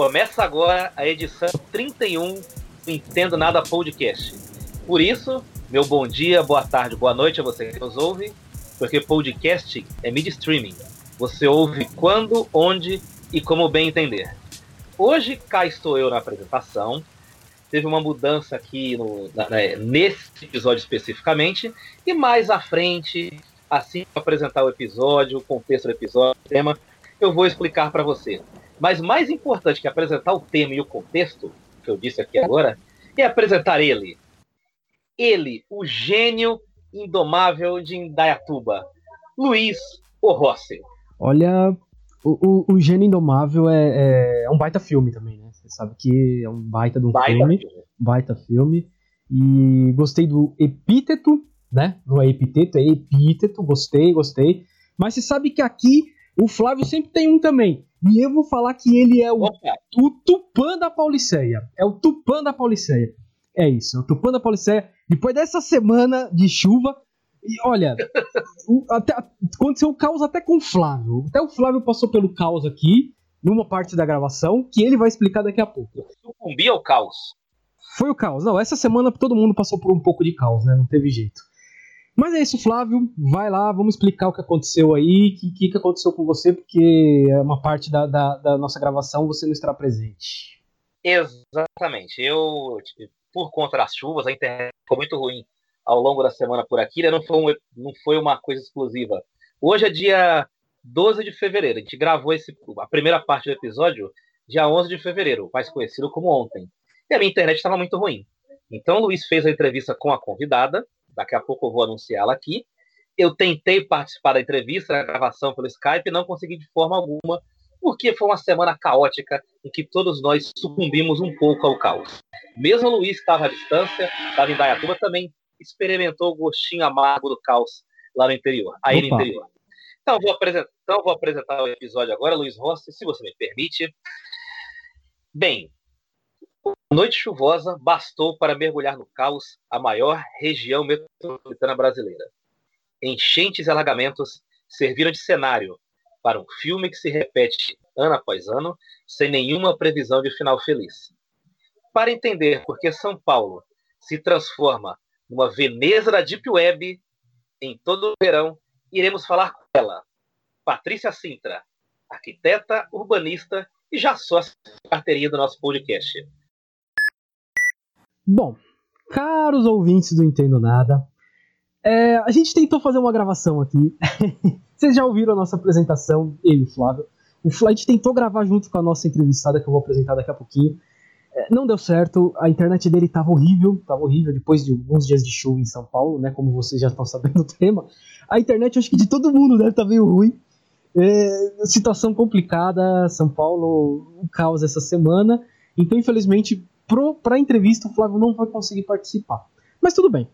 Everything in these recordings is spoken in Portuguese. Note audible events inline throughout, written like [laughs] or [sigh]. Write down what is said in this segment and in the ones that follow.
Começa agora a edição 31 do Entendo Nada Podcast. Por isso, meu bom dia, boa tarde, boa noite a você que nos ouve, porque podcast é mídia streaming. Você ouve quando, onde e como bem entender. Hoje cá estou eu na apresentação. Teve uma mudança aqui no, na, nesse episódio especificamente, e mais à frente, assim que apresentar o episódio, o contexto do episódio, o tema, eu vou explicar para você. Mas mais importante que apresentar o tema e o contexto, que eu disse aqui agora, é apresentar ele. Ele, o gênio indomável de Indaiatuba, Luiz Orrossi. Olha, o, o, o Gênio Indomável é, é, um baita filme também, né? Você sabe que é um baita de um baita filme, filme. Baita filme. E gostei do epíteto, né? Não é epíteto, é epíteto. Gostei, gostei. Mas você sabe que aqui o Flávio sempre tem um também. E eu vou falar que ele é o, o Tupã da Pauliceia. É o Tupã da Pauliceia. É isso, é o Tupã da Pauliceia. Depois dessa semana de chuva, e olha, o, até, aconteceu um caos até com o Flávio. Até o Flávio passou pelo caos aqui, numa parte da gravação, que ele vai explicar daqui a pouco. Sucumbi ao caos. Foi o caos. Não, essa semana todo mundo passou por um pouco de caos, né? Não teve jeito. Mas é isso, Flávio. Vai lá, vamos explicar o que aconteceu aí, o que, que, aconteceu com você, porque é uma parte da, da, da nossa gravação você não estará presente. Exatamente. Eu, por conta das chuvas, a internet ficou muito ruim ao longo da semana por aqui, né? não, foi um, não foi uma coisa exclusiva. Hoje é dia 12 de fevereiro. A gente gravou esse, a primeira parte do episódio dia 11 de fevereiro, mais conhecido como ontem. E a minha internet estava muito ruim. Então o Luiz fez a entrevista com a convidada, daqui a pouco eu vou anunciá-la aqui. Eu tentei participar da entrevista, da gravação pelo Skype, não consegui de forma alguma, porque foi uma semana caótica em que todos nós sucumbimos um pouco ao caos. Mesmo o Luiz estava à distância, estava em Dayatuba, também experimentou o gostinho amargo do caos lá no interior, aí Opa. no interior. Então vou, apresentar, então vou apresentar o episódio agora, Luiz Rossi, se você me permite. Bem, noite chuvosa bastou para mergulhar no caos a maior região metropolitana brasileira. Enchentes e alagamentos serviram de cenário para um filme que se repete ano após ano, sem nenhuma previsão de final feliz. Para entender por que São Paulo se transforma numa Veneza da Deep Web em todo o verão, iremos falar com ela, Patrícia Sintra, arquiteta, urbanista e já sócia carteirinha do nosso podcast. Bom, caros ouvintes do Entendo Nada, é, a gente tentou fazer uma gravação aqui. [laughs] Vocês já ouviram a nossa apresentação, ele e o Flávio. O gente tentou gravar junto com a nossa entrevistada, que eu vou apresentar daqui a pouquinho. É, não deu certo, a internet dele estava horrível, estava horrível depois de alguns dias de chuva em São Paulo, né? Como vocês já estão sabendo o [laughs] tema. A internet, acho que de todo mundo deve estar tá meio ruim. É, situação complicada, São Paulo, um caos essa semana. Então, infelizmente, para a entrevista, o Flávio não vai conseguir participar. Mas tudo bem.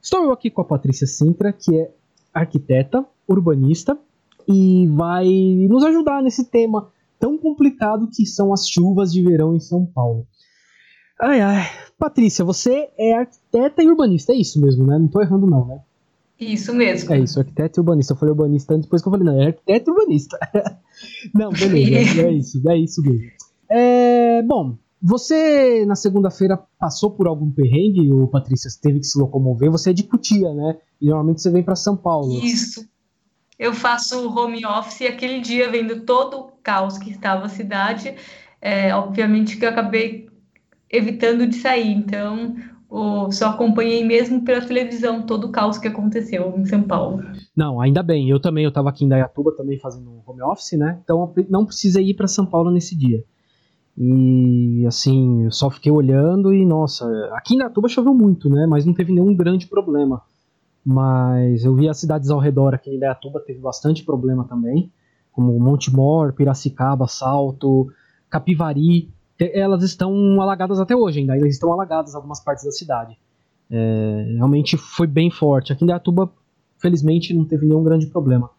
Estou eu aqui com a Patrícia Sintra, que é arquiteta, urbanista, e vai nos ajudar nesse tema tão complicado que são as chuvas de verão em São Paulo. Ai, ai. Patrícia, você é arquiteta e urbanista, é isso mesmo, né? Não tô errando, não, né? Isso mesmo. É isso, arquiteto e urbanista. Eu falei urbanista antes, depois que eu falei, não, é arquiteto e urbanista. [laughs] não, beleza, [laughs] é isso, é isso mesmo. É, bom, você na segunda-feira passou por algum perrengue, ou Patrícia, você teve que se locomover? Você é de Cutia, né? E normalmente você vem para São Paulo. Isso. Eu faço home office e aquele dia vendo todo o caos que estava a cidade, é, obviamente que eu acabei evitando de sair. Então, o, só acompanhei mesmo pela televisão todo o caos que aconteceu em São Paulo. Não, ainda bem. Eu também, eu estava aqui em Dayatuba também fazendo home office, né? Então não precisei ir para São Paulo nesse dia. E assim, eu só fiquei olhando e nossa, aqui em Dayatuba choveu muito, né? Mas não teve nenhum grande problema. Mas eu vi as cidades ao redor aqui em Dayatuba teve bastante problema também, como Montemor, Piracicaba, Salto, Capivari elas estão alagadas até hoje ainda, elas estão alagadas algumas partes da cidade. É, realmente foi bem forte. Aqui em Dayatuba, felizmente, não teve nenhum grande problema.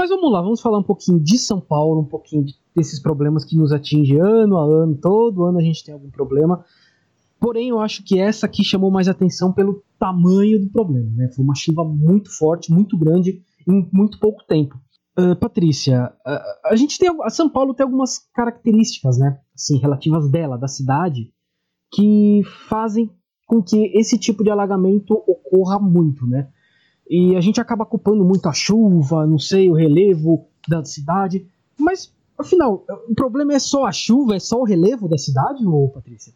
Mas vamos lá, vamos falar um pouquinho de São Paulo, um pouquinho desses problemas que nos atingem ano a ano, todo ano a gente tem algum problema. Porém, eu acho que essa aqui chamou mais atenção pelo tamanho do problema. Né? Foi uma chuva muito forte, muito grande, em muito pouco tempo. Uh, Patrícia, uh, a gente tem a São Paulo tem algumas características, né, assim, relativas dela, da cidade, que fazem com que esse tipo de alagamento ocorra muito, né? E a gente acaba culpando muito a chuva, não sei, o relevo da cidade, mas afinal, o problema é só a chuva, é só o relevo da cidade, ou Patrícia?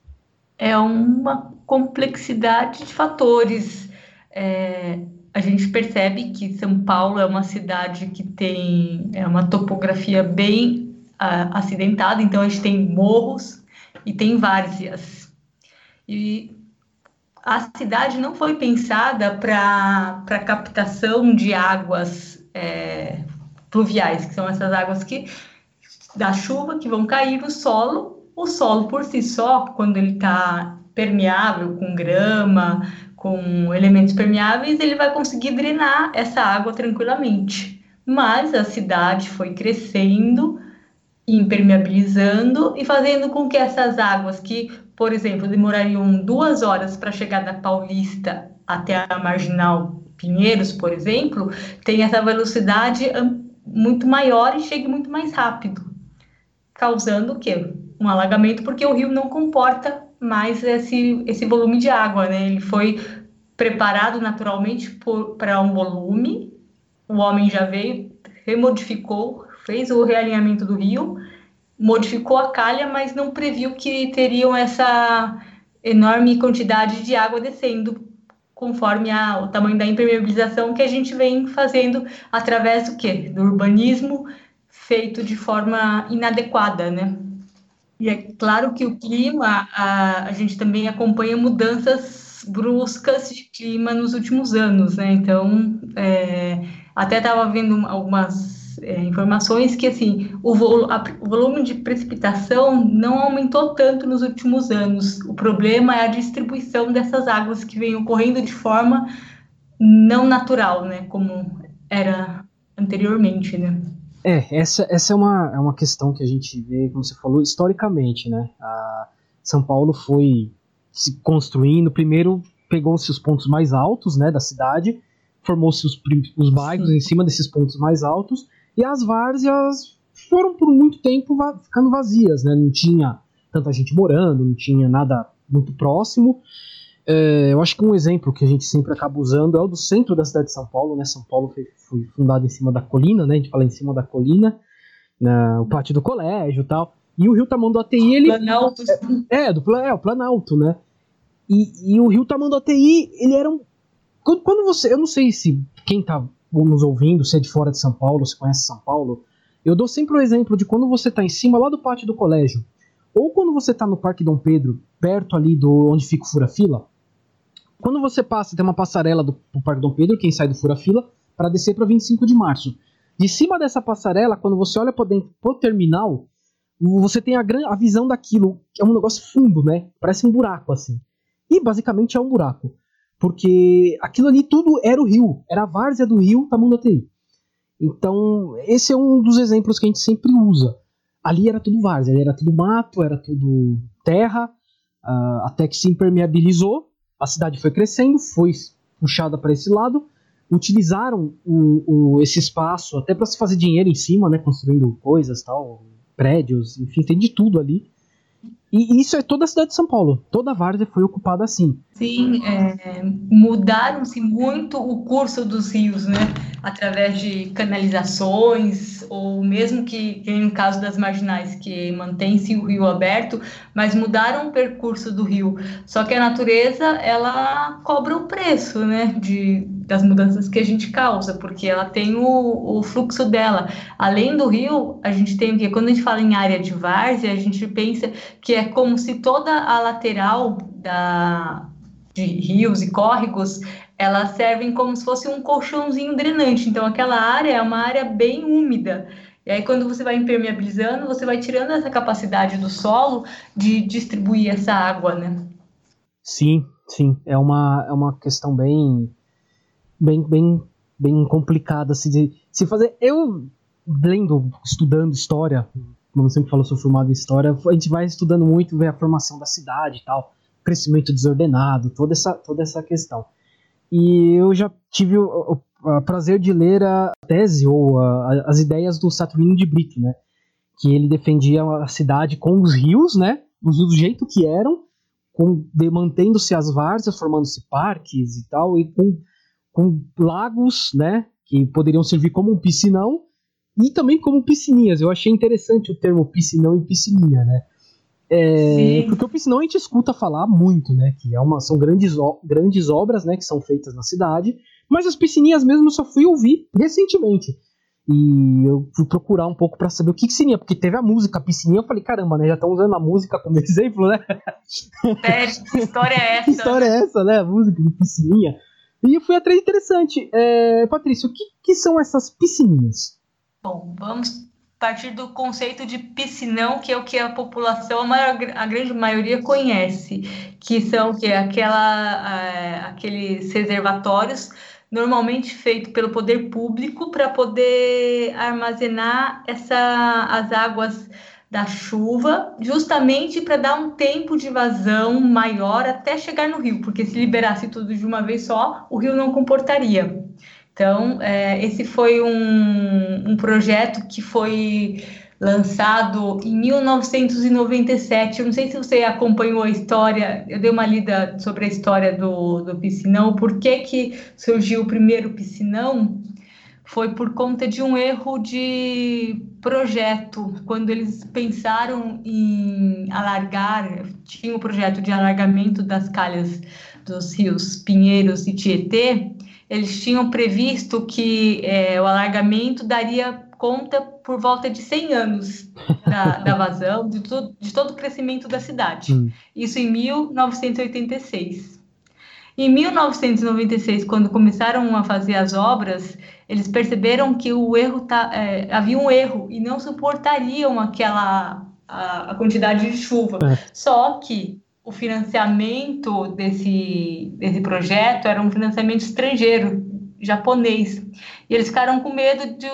É uma complexidade de fatores. É, a gente percebe que São Paulo é uma cidade que tem é uma topografia bem uh, acidentada, então a gente tem morros e tem várzeas. E a cidade não foi pensada para captação de águas é, pluviais, que são essas águas que da chuva que vão cair no solo. O solo por si só, quando ele está permeável com grama, com elementos permeáveis, ele vai conseguir drenar essa água tranquilamente. Mas a cidade foi crescendo, impermeabilizando e fazendo com que essas águas que, por exemplo, demorariam duas horas para chegar da Paulista até a Marginal Pinheiros, por exemplo, tenha essa velocidade muito maior e chegue muito mais rápido, causando o quê? Um alagamento, porque o rio não comporta mais esse, esse volume de água, né? Ele foi preparado naturalmente para um volume, o homem já veio, remodificou, fez o realinhamento do rio, modificou a calha, mas não previu que teriam essa enorme quantidade de água descendo conforme a, o tamanho da impermeabilização que a gente vem fazendo através do quê? Do urbanismo feito de forma inadequada, né? E é claro que o clima, a, a gente também acompanha mudanças bruscas de clima nos últimos anos, né? Então, é, até estava vendo algumas é, informações que, assim, o, vol a, o volume de precipitação não aumentou tanto nos últimos anos. O problema é a distribuição dessas águas que vêm ocorrendo de forma não natural, né? Como era anteriormente, né? É, essa, essa é, uma, é uma questão que a gente vê, como você falou, historicamente, né? A São Paulo foi se construindo, primeiro pegou-se os pontos mais altos, né, da cidade, formou-se os, os bairros Sim. em cima desses pontos mais altos, e as várzeas foram por muito tempo va ficando vazias, né? Não tinha tanta gente morando, não tinha nada muito próximo, é, eu acho que um exemplo que a gente sempre acaba usando é o do centro da cidade de São Paulo, né? São Paulo foi, foi fundado em cima da colina, né? A gente fala em cima da colina, na, o pátio do colégio e tal. E o Rio Tamanduateí, ele... Planalto. É, é, do, é, o Planalto, né? E, e o Rio Tamanduateí, ele era um... Quando, quando você... Eu não sei se quem tá nos ouvindo, se é de fora de São Paulo, se conhece São Paulo, eu dou sempre o exemplo de quando você tá em cima lá do pátio do colégio, ou quando você tá no Parque Dom Pedro, perto ali do onde fica o Fura-Fila, quando você passa, tem uma passarela do, do Parque Dom Pedro, quem sai do fura-fila, para descer para 25 de março. De cima dessa passarela, quando você olha para dentro pro terminal, você tem a, gran, a visão daquilo, que é um negócio fundo, né? Parece um buraco assim. E basicamente é um buraco. Porque aquilo ali tudo era o rio, era a várzea do rio Tamundateí. Então, esse é um dos exemplos que a gente sempre usa. Ali era tudo várzea, ali era tudo mato, era tudo terra, uh, até que se impermeabilizou a cidade foi crescendo, foi puxada para esse lado, utilizaram o, o, esse espaço até para se fazer dinheiro em cima, né, construindo coisas, tal, prédios, enfim, tem de tudo ali. E isso é toda a cidade de São Paulo. Toda a várzea foi ocupada assim. Sim, é, mudaram-se muito o curso dos rios, né? Através de canalizações, ou mesmo que, que no caso das marginais, que mantém-se o rio aberto, mas mudaram o percurso do rio. Só que a natureza, ela cobra o preço, né? De, das mudanças que a gente causa, porque ela tem o, o fluxo dela. Além do rio, a gente tem o quê? Quando a gente fala em área de várzea, a gente pensa que é como se toda a lateral da, de rios e córregos elas servem como se fosse um colchãozinho drenante. Então, aquela área é uma área bem úmida. E aí, quando você vai impermeabilizando, você vai tirando essa capacidade do solo de distribuir essa água, né? Sim, sim. É uma, é uma questão bem bem, bem, bem complicada se, de, se fazer. Eu, lendo, estudando história, como sempre falo, sou formado em história, a gente vai estudando muito, ver a formação da cidade e tal, crescimento desordenado, toda essa, toda essa questão. E eu já tive uh, prazer de ler a tese ou uh, as ideias do Saturnino de Brito, né? Que ele defendia a cidade com os rios, né? Do jeito que eram, mantendo-se as várzeas, formando-se parques e tal, e com, com lagos, né? Que poderiam servir como um piscinão e também como piscininhas. Eu achei interessante o termo piscinão e piscininha, né? É, porque o piscinão a gente escuta falar muito, né? Que é uma, são grandes, grandes obras, né? Que são feitas na cidade. Mas as piscininhas mesmo eu só fui ouvir recentemente. E eu fui procurar um pouco para saber o que, que seria, porque teve a música a piscininha, eu falei, caramba, né? Já estão usando a música como [laughs] exemplo, né? É, que história é essa? que história é essa, né? A música de piscininha. E eu fui atrás interessante. É, Patrícia, o que, que são essas piscininhas? Bom, vamos partir do conceito de piscinão, que é o que a população, a, maior, a grande maioria conhece, que são que aquela, é, aqueles reservatórios normalmente feito pelo poder público para poder armazenar essa, as águas da chuva, justamente para dar um tempo de vazão maior até chegar no rio, porque se liberasse tudo de uma vez só, o rio não comportaria. Então, é, esse foi um, um projeto que foi lançado em 1997. Eu não sei se você acompanhou a história, eu dei uma lida sobre a história do, do piscinão, por que, que surgiu o primeiro piscinão? Foi por conta de um erro de projeto, quando eles pensaram em alargar, tinha o um projeto de alargamento das calhas dos rios Pinheiros e Tietê, eles tinham previsto que é, o alargamento daria conta por volta de 100 anos [laughs] da, da vazão, de, to, de, todo o crescimento da cidade. Hum. Isso em 1986. Em 1996, quando começaram a fazer as obras, eles perceberam que o erro tá, é, havia um erro e não suportariam aquela a, a quantidade de chuva. É. Só que o financiamento desse, desse projeto era um financiamento estrangeiro, japonês. E eles ficaram com medo de,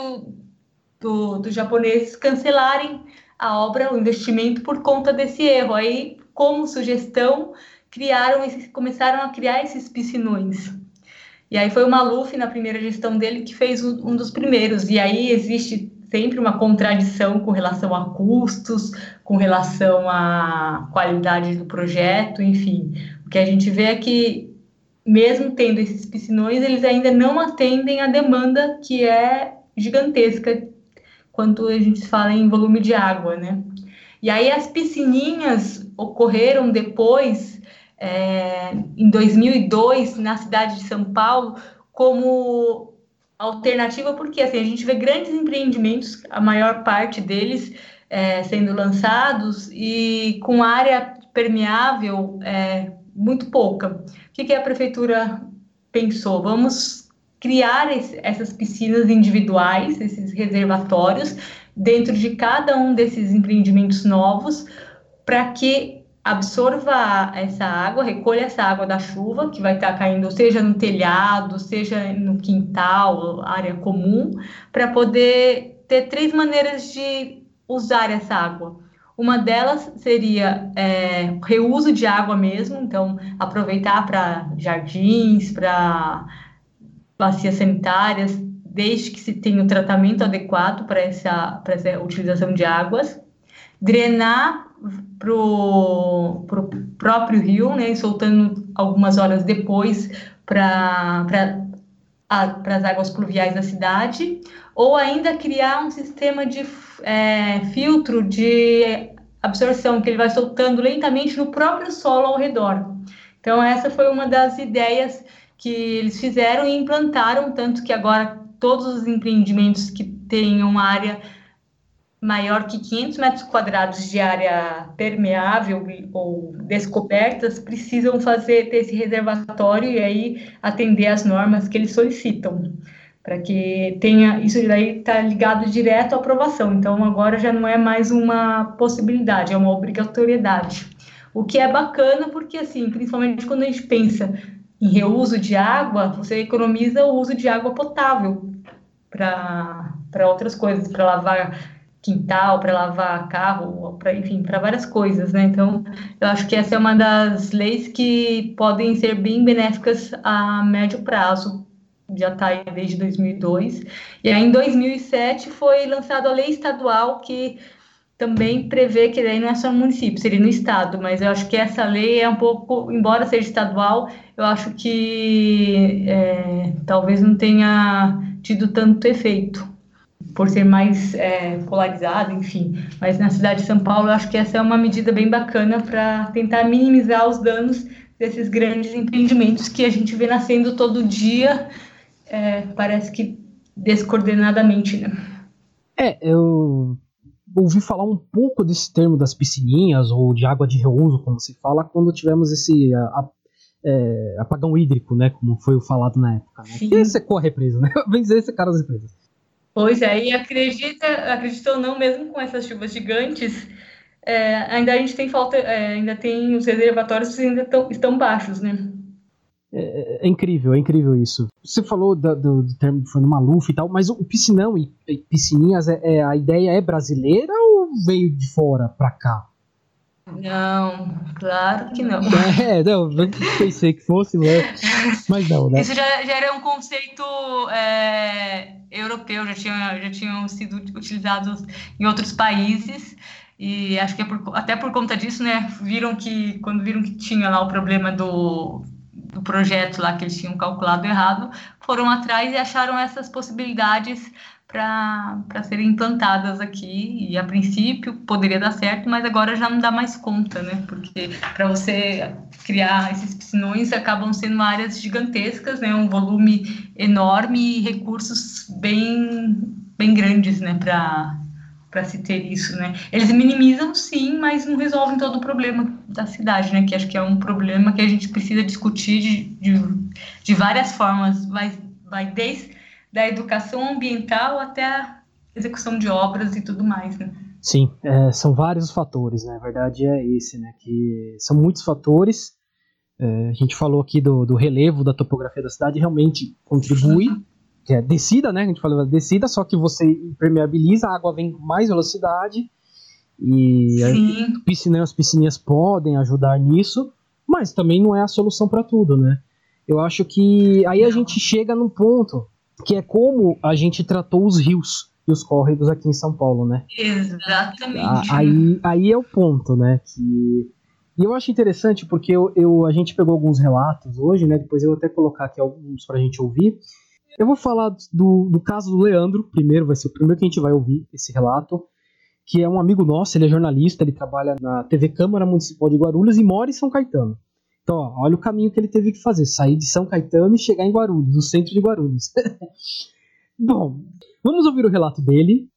do, dos japoneses cancelarem a obra, o investimento, por conta desse erro. Aí, como sugestão, criaram começaram a criar esses piscinões. E aí foi o Maluf, na primeira gestão dele, que fez um, um dos primeiros. E aí existe sempre uma contradição com relação a custos, com relação à qualidade do projeto, enfim. O que a gente vê é que, mesmo tendo esses piscinões, eles ainda não atendem a demanda que é gigantesca quando a gente fala em volume de água, né? E aí as piscininhas ocorreram depois, é, em 2002, na cidade de São Paulo, como alternativa, porque assim, a gente vê grandes empreendimentos, a maior parte deles é, sendo lançados e com área permeável é, muito pouca. O que, que a prefeitura pensou? Vamos criar esse, essas piscinas individuais, esses reservatórios, dentro de cada um desses empreendimentos novos, para que absorva essa água, recolha essa água da chuva que vai estar caindo, seja no telhado, seja no quintal, área comum, para poder ter três maneiras de usar essa água. Uma delas seria é, reuso de água mesmo, então aproveitar para jardins, para bacias sanitárias, desde que se tenha o um tratamento adequado para essa, essa utilização de águas. Drenar para o próprio rio, né, soltando algumas horas depois para as águas pluviais da cidade, ou ainda criar um sistema de é, filtro de absorção que ele vai soltando lentamente no próprio solo ao redor. Então essa foi uma das ideias que eles fizeram e implantaram, tanto que agora todos os empreendimentos que tenham área maior que 500 metros quadrados de área permeável ou descobertas precisam fazer ter esse reservatório e aí atender às normas que eles solicitam para que tenha isso daí está ligado direto à aprovação. Então agora já não é mais uma possibilidade é uma obrigatoriedade. O que é bacana porque assim principalmente quando a gente pensa em reuso de água você economiza o uso de água potável para para outras coisas para lavar quintal, para lavar carro, para enfim, para várias coisas, né? Então, eu acho que essa é uma das leis que podem ser bem benéficas a médio prazo já está aí desde 2002. E aí, em 2007, foi lançada a lei estadual que também prevê que daí não é só no município, seria no estado, mas eu acho que essa lei é um pouco, embora seja estadual, eu acho que é, talvez não tenha tido tanto efeito, por ser mais é, polarizado, enfim. Mas na cidade de São Paulo, eu acho que essa é uma medida bem bacana para tentar minimizar os danos desses grandes empreendimentos que a gente vê nascendo todo dia, é, parece que descoordenadamente, né? É, eu ouvi falar um pouco desse termo das piscininhas ou de água de reuso, como se fala, quando tivemos esse a, a, é, apagão hídrico, né? Como foi falado na época. Né? Que secou a represa, né? [laughs] Vencer secar as represas. Pois é, e acredita, acredita ou não, mesmo com essas chuvas gigantes, é, ainda a gente tem falta, é, ainda tem os reservatórios ainda tão, estão baixos, né? É, é, incrível, é incrível isso. Você falou do, do, do termo no Maluf e tal, mas o piscinão e, e piscininhas, é, é, a ideia é brasileira ou veio de fora pra cá? Não, claro que não. [laughs] É, não, pensei que fosse, mas não, né? Isso já, já era um conceito é, europeu, já, tinha, já tinham sido utilizados em outros países. E acho que é por, até por conta disso, né? Viram que, quando viram que tinha lá o problema do do projeto lá que eles tinham calculado errado, foram atrás e acharam essas possibilidades para serem implantadas aqui. E a princípio poderia dar certo, mas agora já não dá mais conta, né? Porque para você criar esses piscinões acabam sendo áreas gigantescas, né? Um volume enorme e recursos bem, bem grandes, né? Para para se ter isso, né? Eles minimizam sim, mas não resolvem todo o problema da cidade, né? Que acho que é um problema que a gente precisa discutir de, de, de várias formas, vai, vai desde da educação ambiental até a execução de obras e tudo mais, né? Sim, é, são vários fatores, né? A verdade é esse, né? Que são muitos fatores. É, a gente falou aqui do, do relevo da topografia da cidade, realmente contribui. [laughs] Que é descida, né? A gente falou descida, só que você impermeabiliza, a água vem com mais velocidade e a piscina, as piscininhas podem ajudar nisso, mas também não é a solução para tudo, né? Eu acho que aí a gente chega num ponto que é como a gente tratou os rios e os córregos aqui em São Paulo, né? Exatamente. Aí, aí é o ponto, né? Que e eu acho interessante porque eu, eu, a gente pegou alguns relatos hoje, né? Depois eu vou até colocar aqui alguns para a gente ouvir eu vou falar do, do caso do Leandro, primeiro, vai ser o primeiro que a gente vai ouvir esse relato, que é um amigo nosso, ele é jornalista, ele trabalha na TV Câmara Municipal de Guarulhos e mora em São Caetano. Então, ó, olha o caminho que ele teve que fazer, sair de São Caetano e chegar em Guarulhos, no centro de Guarulhos. [laughs] Bom, vamos ouvir o relato dele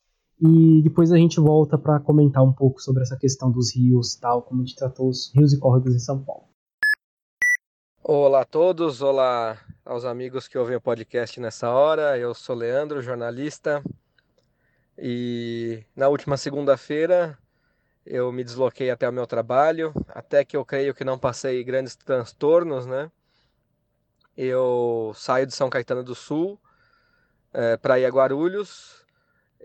e depois a gente volta para comentar um pouco sobre essa questão dos rios, tal, como a gente tratou os rios e córregos em São Paulo. Olá a todos, olá aos amigos que ouvem o podcast nessa hora. Eu sou Leandro, jornalista, e na última segunda-feira eu me desloquei até o meu trabalho, até que eu creio que não passei grandes transtornos, né? Eu saio de São Caetano do Sul é, para ir a Guarulhos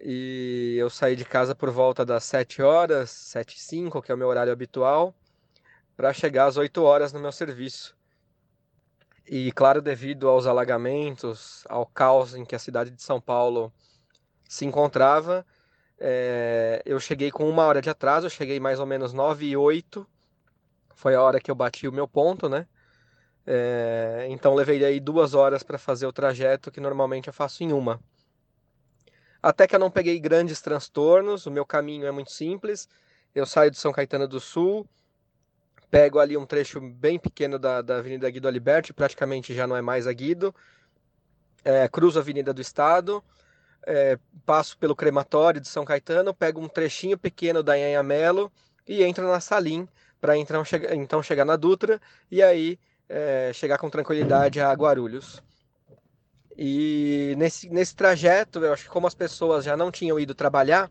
e eu saí de casa por volta das 7 horas, 7 e 5, que é o meu horário habitual, para chegar às 8 horas no meu serviço. E, claro, devido aos alagamentos, ao caos em que a cidade de São Paulo se encontrava, é, eu cheguei com uma hora de atraso, eu cheguei mais ou menos 9 e 8, foi a hora que eu bati o meu ponto, né? É, então levei aí duas horas para fazer o trajeto que normalmente eu faço em uma. Até que eu não peguei grandes transtornos, o meu caminho é muito simples. Eu saio de São Caetano do Sul, pego ali um trecho bem pequeno da, da Avenida Guido Aliberti, praticamente já não é mais a Guido, é, cruzo a Avenida do Estado, é, passo pelo crematório de São Caetano, pego um trechinho pequeno da Anhanha Melo e entro na Salim para então, chega, então chegar na Dutra e aí é, chegar com tranquilidade a Guarulhos. E nesse, nesse trajeto, eu acho que como as pessoas já não tinham ido trabalhar,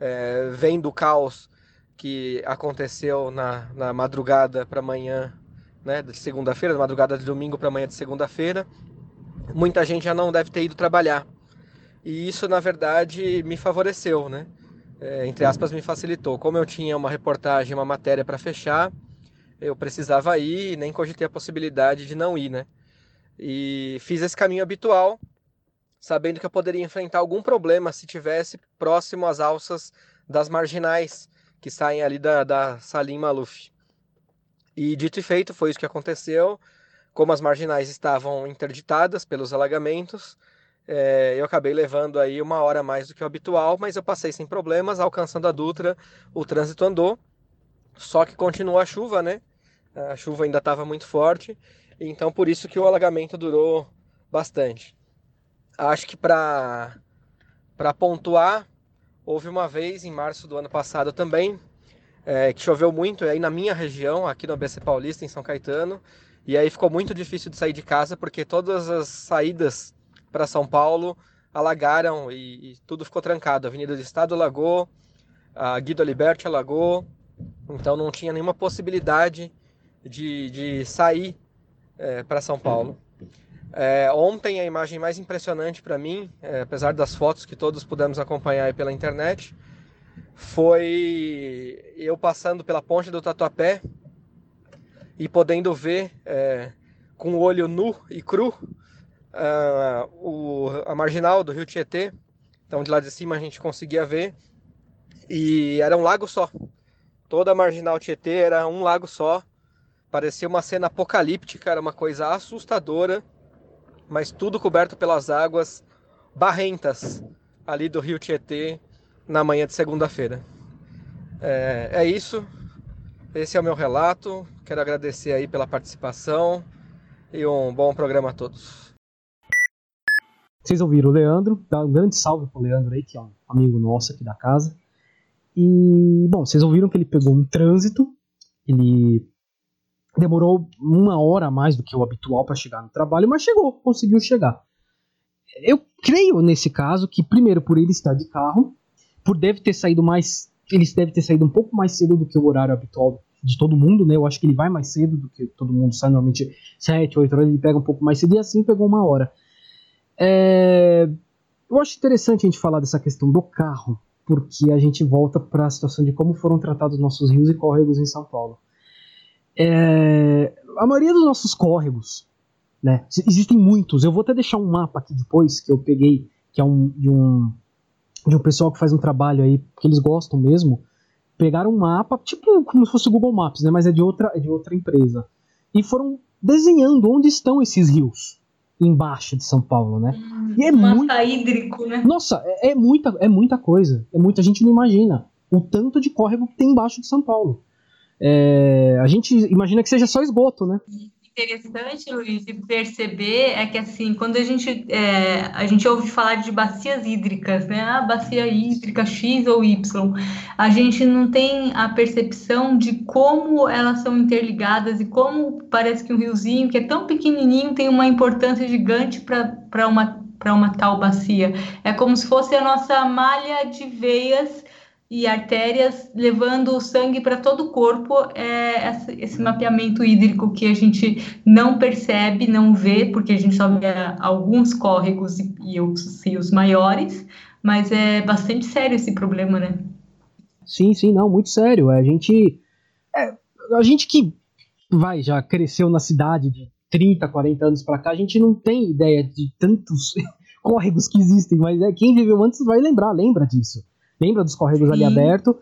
é, vendo o caos que aconteceu na, na madrugada para amanhã, né, de segunda-feira, madrugada de domingo para amanhã de segunda-feira, muita gente já não deve ter ido trabalhar. E isso, na verdade, me favoreceu, né? É, entre aspas, me facilitou. Como eu tinha uma reportagem, uma matéria para fechar, eu precisava ir e nem cogitei a possibilidade de não ir, né? e fiz esse caminho habitual, sabendo que eu poderia enfrentar algum problema se tivesse próximo às alças das marginais que saem ali da, da Salim Maluf. E dito e feito, foi isso que aconteceu. Como as marginais estavam interditadas pelos alagamentos, é, eu acabei levando aí uma hora mais do que o habitual, mas eu passei sem problemas, alcançando a Dutra, o trânsito andou. Só que continuou a chuva, né? A chuva ainda estava muito forte, então por isso que o alagamento durou bastante. Acho que para pontuar, houve uma vez em março do ano passado também é, que choveu muito aí na minha região, aqui no ABC Paulista, em São Caetano, e aí ficou muito difícil de sair de casa porque todas as saídas para São Paulo alagaram e, e, tudo ficou trancado. A Avenida do Estado alagou, a Guido Liberti alagou, então não tinha nenhuma possibilidade de, de sair é, para São Paulo. É, ontem a imagem mais impressionante para mim, é, apesar das fotos que todos pudemos acompanhar pela internet, foi eu passando pela ponte do Tatuapé e podendo ver com o olho nu e cru uh, o, a marginal do rio Tietê. Então de lá de cima a gente conseguia ver e era um lago só. Toda a marginal Tietê era um lago só. Parecia uma cena apocalíptica, era uma coisa assustadora, mas tudo coberto pelas águas barrentas ali do rio Tietê na manhã de segunda-feira. É, é isso. Esse é o meu relato. Quero agradecer aí pela participação e um bom programa a todos. Vocês ouviram o Leandro, dá um grande salve pro Leandro aí, que é um amigo nosso aqui da casa. E, bom, vocês ouviram que ele pegou um trânsito, ele demorou uma hora a mais do que o habitual para chegar no trabalho, mas chegou, conseguiu chegar. Eu creio nesse caso que, primeiro, por ele estar de carro, por deve ter saído mais. Ele deve ter saído um pouco mais cedo do que o horário habitual de todo mundo, né? Eu acho que ele vai mais cedo do que todo mundo sai, normalmente 7, 8 horas, ele pega um pouco mais cedo, e assim pegou uma hora. É... Eu acho interessante a gente falar dessa questão do carro, porque a gente volta para a situação de como foram tratados nossos rios e córregos em São Paulo. É... A maioria dos nossos córregos, né? Existem muitos. Eu vou até deixar um mapa aqui depois que eu peguei, que é um, de um de um pessoal que faz um trabalho aí que eles gostam mesmo, pegaram um mapa, tipo como se fosse o Google Maps, né? Mas é de outra, é de outra empresa. E foram desenhando onde estão esses rios embaixo de São Paulo, né? Hum, e é muito hídrico, né? Nossa, é, é, muita, é muita coisa. É muita gente não imagina o tanto de córrego que tem embaixo de São Paulo. É, a gente imagina que seja só esgoto, né? Interessante, Luiz, de perceber é que assim, quando a gente é, a gente ouve falar de bacias hídricas, né? Ah, bacia hídrica X ou Y, a gente não tem a percepção de como elas são interligadas e como parece que um riozinho que é tão pequenininho tem uma importância gigante para uma para uma tal bacia. É como se fosse a nossa malha de veias e artérias levando o sangue para todo o corpo, é esse mapeamento hídrico que a gente não percebe, não vê, porque a gente só vê alguns córregos e, e os maiores, mas é bastante sério esse problema, né? Sim, sim, não, muito sério. A gente, é, a gente que vai já cresceu na cidade de 30, 40 anos para cá, a gente não tem ideia de tantos [laughs] córregos que existem, mas é quem viveu antes vai lembrar, lembra disso lembra dos córregos Sim. ali aberto,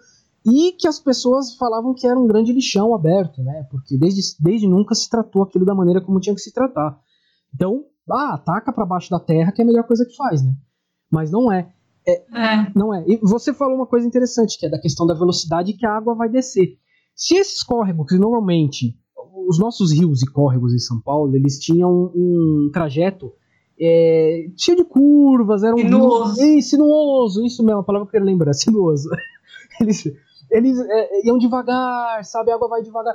e que as pessoas falavam que era um grande lixão aberto, né? Porque desde, desde nunca se tratou aquilo da maneira como tinha que se tratar. Então, ah, ataca para baixo da terra que é a melhor coisa que faz, né? Mas não é. É, é. Não é. E você falou uma coisa interessante, que é da questão da velocidade que a água vai descer. Se esses córregos, que normalmente os nossos rios e córregos em São Paulo, eles tinham um trajeto é, cheio de curvas, era um sinuoso. Rio, sinuoso, isso mesmo, a palavra que eu quero lembrar, [laughs] sinuoso. Eles, eles é, iam devagar, sabe, a água vai devagar.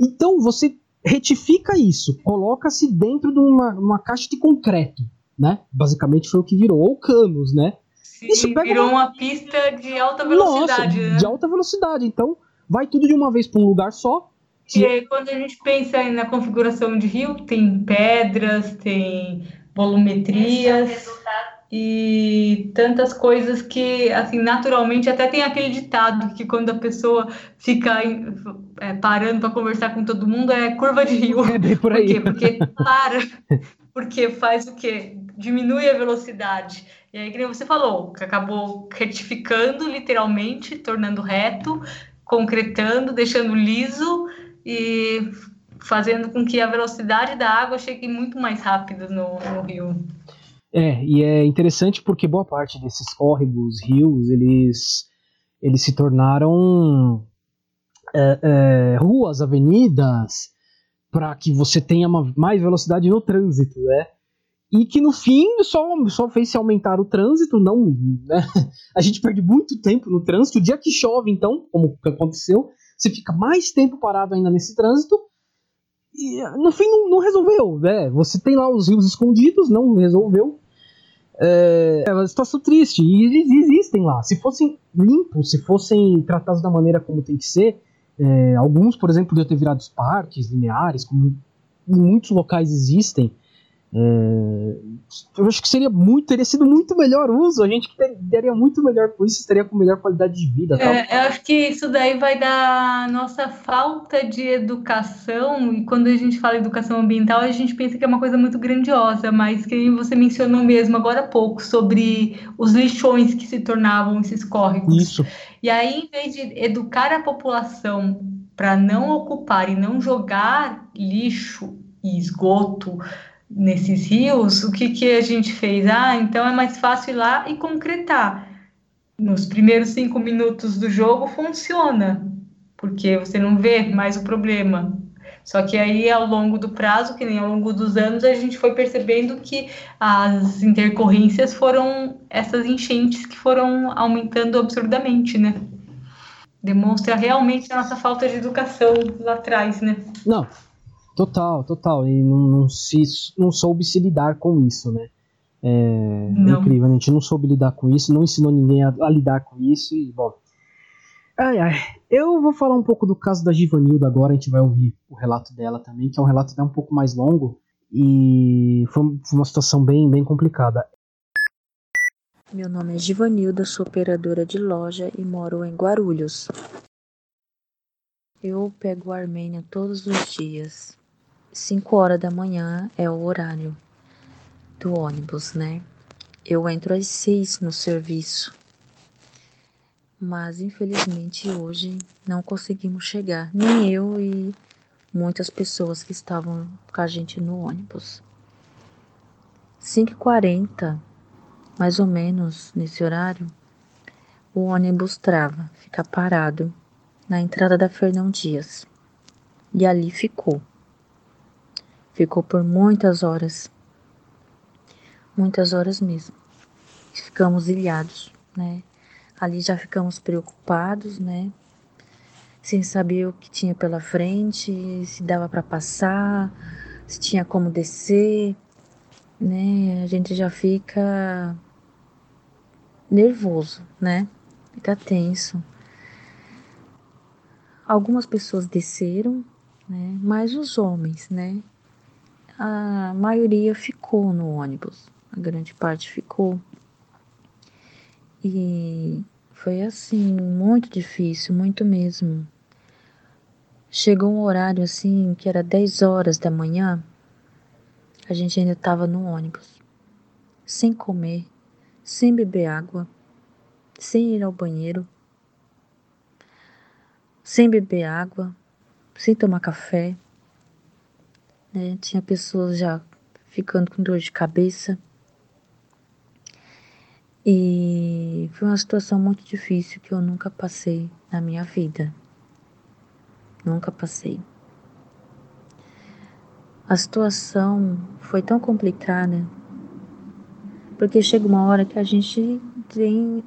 Então você retifica isso, coloca-se dentro de uma, uma caixa de concreto, né? Basicamente foi o que virou, ou canos, né? Sim, isso virou uma... uma... pista de alta velocidade, Nossa, né? De alta velocidade, então vai tudo de uma vez para um lugar só. Que... E aí, quando a gente pensa na configuração de rio, tem pedras, tem volumetrias e tantas coisas que, assim, naturalmente, até tem aquele ditado que quando a pessoa fica é, parando para conversar com todo mundo é curva de rio. É bem por aí. Por quê? Porque para. porque faz o quê? Diminui a velocidade. E aí, como você falou, acabou retificando literalmente, tornando reto, concretando, deixando liso e fazendo com que a velocidade da água chegue muito mais rápido no, no rio. É, e é interessante porque boa parte desses córregos, rios, eles, eles se tornaram é, é, ruas, avenidas, para que você tenha uma, mais velocidade no trânsito, né? E que no fim só, só fez se aumentar o trânsito, não. Né? [laughs] A gente perde muito tempo no trânsito. O dia que chove, então, como aconteceu, você fica mais tempo parado ainda nesse trânsito. E no fim não, não resolveu, né? Você tem lá os rios escondidos, não resolveu. É, é uma situação triste. E eles existem lá. Se fossem limpos, se fossem tratados da maneira como tem que ser, é, alguns, por exemplo, podiam ter virado parques lineares, como em muitos locais existem. É, eu acho que seria muito, teria sido muito melhor uso. A gente daria muito melhor com isso, estaria com melhor qualidade de vida. É, eu acho que isso daí vai dar nossa falta de educação. E quando a gente fala educação ambiental, a gente pensa que é uma coisa muito grandiosa, mas que você mencionou mesmo agora há pouco sobre os lixões que se tornavam esses córregos. Isso. E aí, em vez de educar a população para não ocupar e não jogar lixo e esgoto nesses rios, o que, que a gente fez? Ah, então é mais fácil ir lá e concretar. Nos primeiros cinco minutos do jogo funciona, porque você não vê mais o problema. Só que aí, ao longo do prazo, que nem ao longo dos anos, a gente foi percebendo que as intercorrências foram essas enchentes que foram aumentando absurdamente, né? Demonstra realmente a nossa falta de educação lá atrás, né? Não, Total, total. E não, não, se, não soube se lidar com isso, né? É incrível, a gente não soube lidar com isso, não ensinou ninguém a, a, lidar com isso e, bom. Ai, ai. Eu vou falar um pouco do caso da Givanilda agora, a gente vai ouvir o relato dela também, que é um relato até um pouco mais longo e foi uma situação bem, bem complicada. Meu nome é Givanilda, sou operadora de loja e moro em Guarulhos. Eu pego o Armênia todos os dias. 5 horas da manhã é o horário do ônibus, né? Eu entro às 6 no serviço. Mas infelizmente hoje não conseguimos chegar, nem eu e muitas pessoas que estavam com a gente no ônibus. 5h40, mais ou menos nesse horário, o ônibus trava, fica parado na entrada da Fernão Dias. E ali ficou. Ficou por muitas horas. Muitas horas mesmo. Ficamos ilhados, né? Ali já ficamos preocupados, né? Sem saber o que tinha pela frente, se dava para passar, se tinha como descer, né? A gente já fica nervoso, né? Fica tenso. Algumas pessoas desceram, né? Mas os homens, né? A maioria ficou no ônibus, a grande parte ficou. E foi assim, muito difícil, muito mesmo. Chegou um horário assim, que era 10 horas da manhã, a gente ainda estava no ônibus, sem comer, sem beber água, sem ir ao banheiro, sem beber água, sem tomar café né? Tinha pessoas já ficando com dor de cabeça. E foi uma situação muito difícil que eu nunca passei na minha vida. Nunca passei. A situação foi tão complicada porque chega uma hora que a gente tem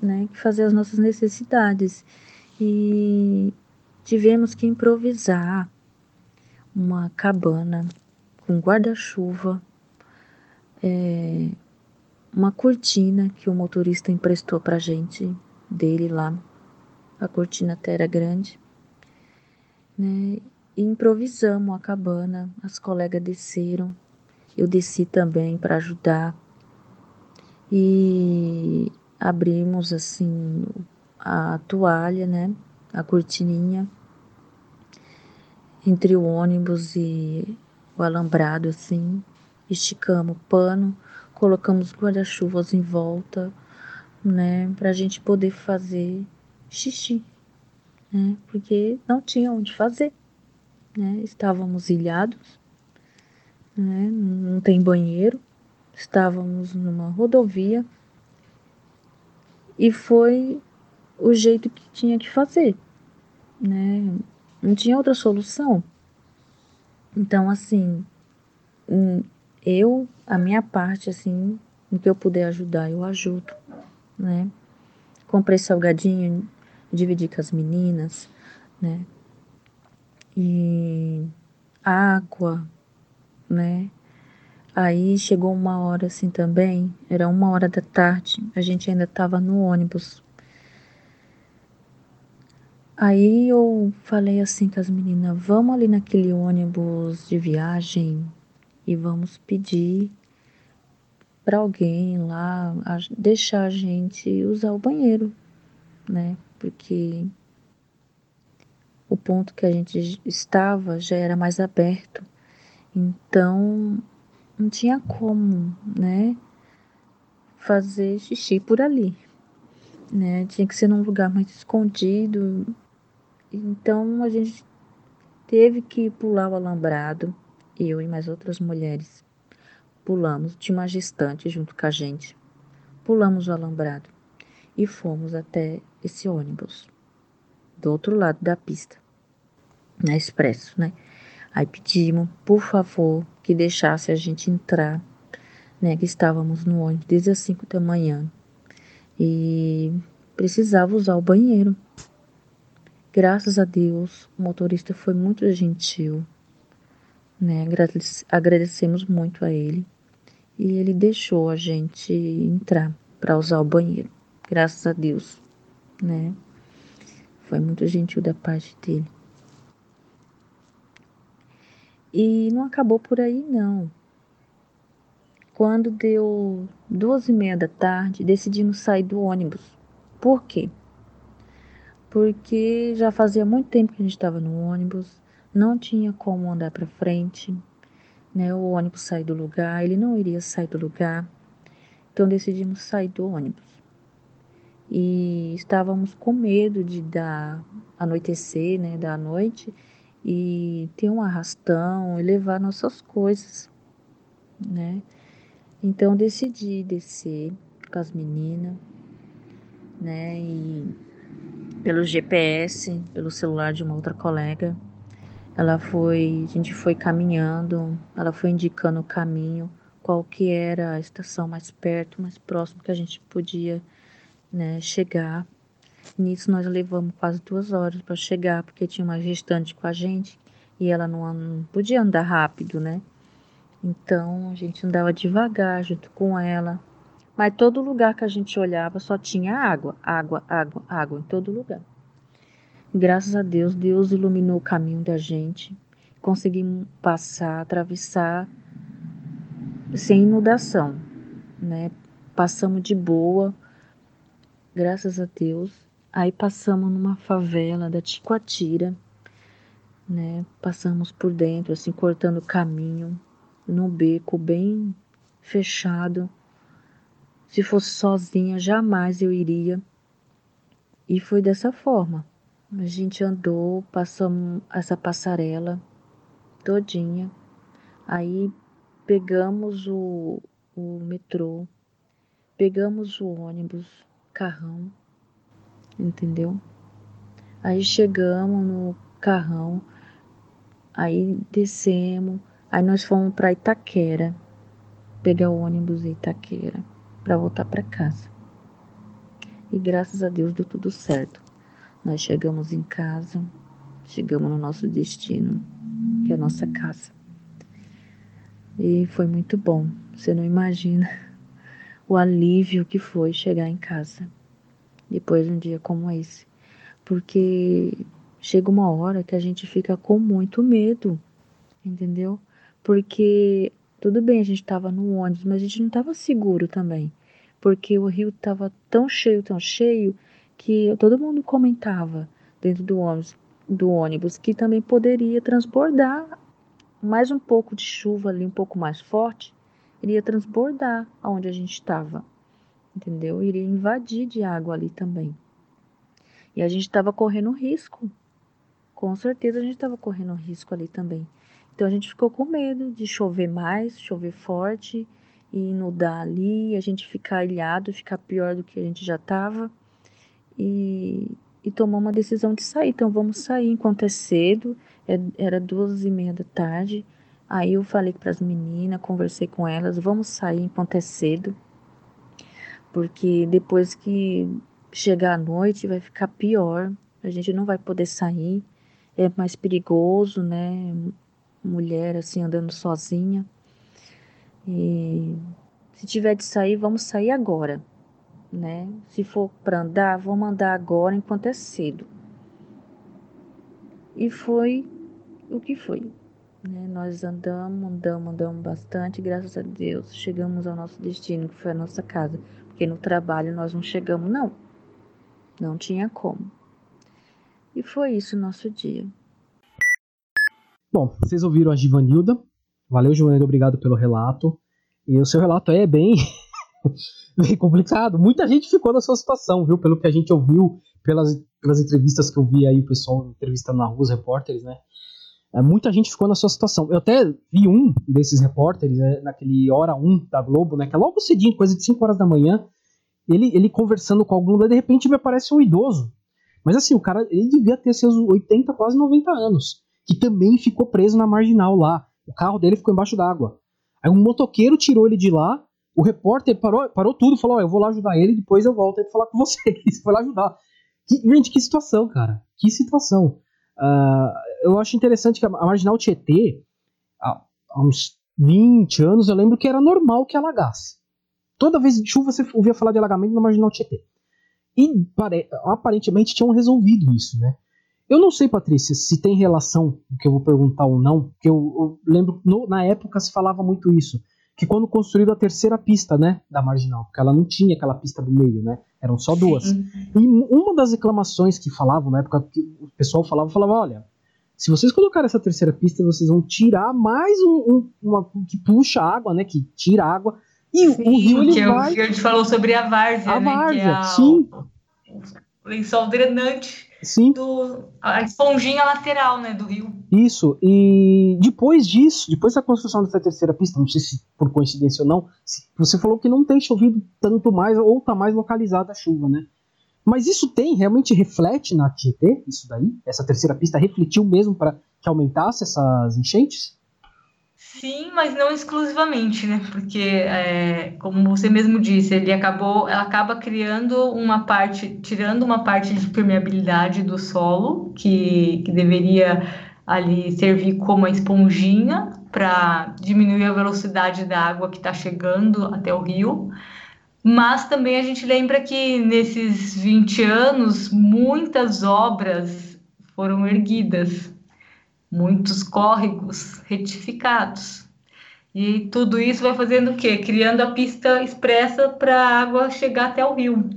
né, que fazer as nossas necessidades e tivemos que improvisar uma cabana com guarda-chuva, é, uma cortina que o motorista emprestou pra gente, dele lá. A cortina até era grande. Né? E improvisamos a cabana, as colegas desceram, eu desci também para ajudar. E abrimos assim a toalha, né? A cortininha entre o ônibus e o alambrado, assim, esticamos o pano, colocamos guarda-chuvas em volta, né, para a gente poder fazer xixi, né, porque não tinha onde fazer, né, estávamos ilhados, né, não tem banheiro, estávamos numa rodovia e foi o jeito que tinha que fazer, né, não tinha outra solução. Então, assim, hum, eu, a minha parte, assim, no que eu puder ajudar, eu ajudo, né? Comprei salgadinho, dividi com as meninas, né? E água, né? Aí chegou uma hora assim também, era uma hora da tarde, a gente ainda estava no ônibus. Aí eu falei assim com as meninas, vamos ali naquele ônibus de viagem e vamos pedir para alguém lá deixar a gente usar o banheiro, né? Porque o ponto que a gente estava já era mais aberto, então não tinha como, né? Fazer xixi por ali, né? Tinha que ser num lugar mais escondido. Então a gente teve que pular o alambrado eu e mais outras mulheres pulamos, tinha uma gestante junto com a gente. Pulamos o alambrado e fomos até esse ônibus do outro lado da pista, na expresso, né? Aí pedimos, por favor, que deixasse a gente entrar, né? Que estávamos no ônibus desde as 5 da manhã e precisava usar o banheiro. Graças a Deus, o motorista foi muito gentil, né? Agradecemos muito a ele e ele deixou a gente entrar para usar o banheiro, graças a Deus, né? Foi muito gentil da parte dele. E não acabou por aí, não. Quando deu duas e meia da tarde, decidimos sair do ônibus. Por quê? Porque já fazia muito tempo que a gente estava no ônibus, não tinha como andar para frente, né? O ônibus saiu do lugar, ele não iria sair do lugar. Então decidimos sair do ônibus. E estávamos com medo de dar anoitecer, né, da noite e ter um arrastão e levar nossas coisas, né? Então decidi descer com as meninas, né? E pelo GPS, pelo celular de uma outra colega, ela foi, a gente foi caminhando, ela foi indicando o caminho, qual que era a estação mais perto, mais próximo que a gente podia né, chegar. Nisso nós levamos quase duas horas para chegar, porque tinha uma gestante com a gente e ela não, não podia andar rápido, né? Então a gente andava devagar junto com ela. Mas todo lugar que a gente olhava só tinha água, água, água, água em todo lugar. Graças a Deus, Deus iluminou o caminho da gente. Conseguimos passar, atravessar sem inundação, né? Passamos de boa, graças a Deus. Aí passamos numa favela da Ticoatira, né? Passamos por dentro, assim, cortando o caminho, num beco bem fechado. Se fosse sozinha, jamais eu iria. E foi dessa forma. A gente andou, passamos essa passarela todinha. Aí pegamos o, o metrô, pegamos o ônibus, carrão, entendeu? Aí chegamos no carrão, aí descemos, aí nós fomos para Itaquera, pegar o ônibus em Itaquera para voltar para casa. E graças a Deus deu tudo certo. Nós chegamos em casa, chegamos no nosso destino, que é a nossa casa. E foi muito bom. Você não imagina [laughs] o alívio que foi chegar em casa depois de um dia como esse. Porque chega uma hora que a gente fica com muito medo, entendeu? Porque tudo bem, a gente estava no ônibus, mas a gente não estava seguro também. Porque o rio estava tão cheio, tão cheio, que todo mundo comentava dentro do ônibus, do ônibus que também poderia transbordar mais um pouco de chuva ali, um pouco mais forte, iria transbordar aonde a gente estava, entendeu? Iria invadir de água ali também. E a gente estava correndo risco. Com certeza a gente estava correndo risco ali também. Então a gente ficou com medo de chover mais, chover forte e inundar ali, a gente ficar ilhado, ficar pior do que a gente já estava. E, e uma decisão de sair. Então vamos sair enquanto é cedo. É, era duas e meia da tarde. Aí eu falei para as meninas, conversei com elas, vamos sair enquanto é cedo. Porque depois que chegar à noite vai ficar pior. A gente não vai poder sair. É mais perigoso, né? Mulher assim andando sozinha. E se tiver de sair, vamos sair agora, né? Se for para andar, vamos andar agora enquanto é cedo. E foi o que foi. Né? Nós andamos, andamos, andamos bastante, graças a Deus, chegamos ao nosso destino, que foi a nossa casa. Porque no trabalho nós não chegamos, não. Não tinha como. E foi isso o nosso dia. Bom, vocês ouviram a Givanilda. Valeu, Givanilda, obrigado pelo relato. E o seu relato é bem, [laughs] bem complicado. Muita gente ficou na sua situação, viu? Pelo que a gente ouviu, pelas, pelas entrevistas que eu vi aí, o pessoal entrevistando na rua, os repórteres, né? É, muita gente ficou na sua situação. Eu até vi um desses repórteres, né, naquele Hora 1 da Globo, né? Que é logo cedinho, coisa de 5 horas da manhã. Ele, ele conversando com algum, de repente me aparece um idoso. Mas assim, o cara, ele devia ter seus 80, quase 90 anos. Que também ficou preso na marginal lá. O carro dele ficou embaixo d'água. Aí um motoqueiro tirou ele de lá, o repórter parou, parou tudo, falou: oh, eu vou lá ajudar ele, depois eu volto aí pra falar com vocês. [laughs] Foi lá ajudar. Que, gente, que situação, cara. Que situação. Uh, eu acho interessante que a, a Marginal Tietê, há, há, uns 20 anos, eu lembro que era normal que alagasse. Toda vez de chuva você ouvia falar de alagamento na Marginal Tietê. E pare, aparentemente tinham resolvido isso, né? Eu não sei, Patrícia, se tem relação, o que eu vou perguntar ou não, porque eu, eu lembro, no, na época se falava muito isso, que quando construíram a terceira pista, né, da Marginal, porque ela não tinha aquela pista do meio, né, eram só duas. Sim. E uma das reclamações que falavam, na época que o pessoal falava, falava, olha, se vocês colocarem essa terceira pista, vocês vão tirar mais um, um uma que puxa água, né, que tira água, e sim, o rio ele que vai... O que a gente falou sobre a várzea, a né, várzea, é a, sim. O lençol drenante Sim. Do, a esponjinha lateral, né, do rio. Isso, e depois disso, depois da construção dessa terceira pista, não sei se por coincidência ou não, você falou que não tem chovido tanto mais, ou tá mais localizada a chuva, né? Mas isso tem, realmente reflete na Tietê, isso daí? Essa terceira pista refletiu mesmo para que aumentasse essas enchentes? Sim, mas não exclusivamente, né? Porque, é, como você mesmo disse, ele acabou, ela acaba criando uma parte, tirando uma parte de permeabilidade do solo, que, que deveria ali servir como a esponjinha para diminuir a velocidade da água que está chegando até o rio. Mas também a gente lembra que nesses 20 anos muitas obras foram erguidas muitos córregos retificados. E tudo isso vai fazendo o quê? Criando a pista expressa para a água chegar até o rio.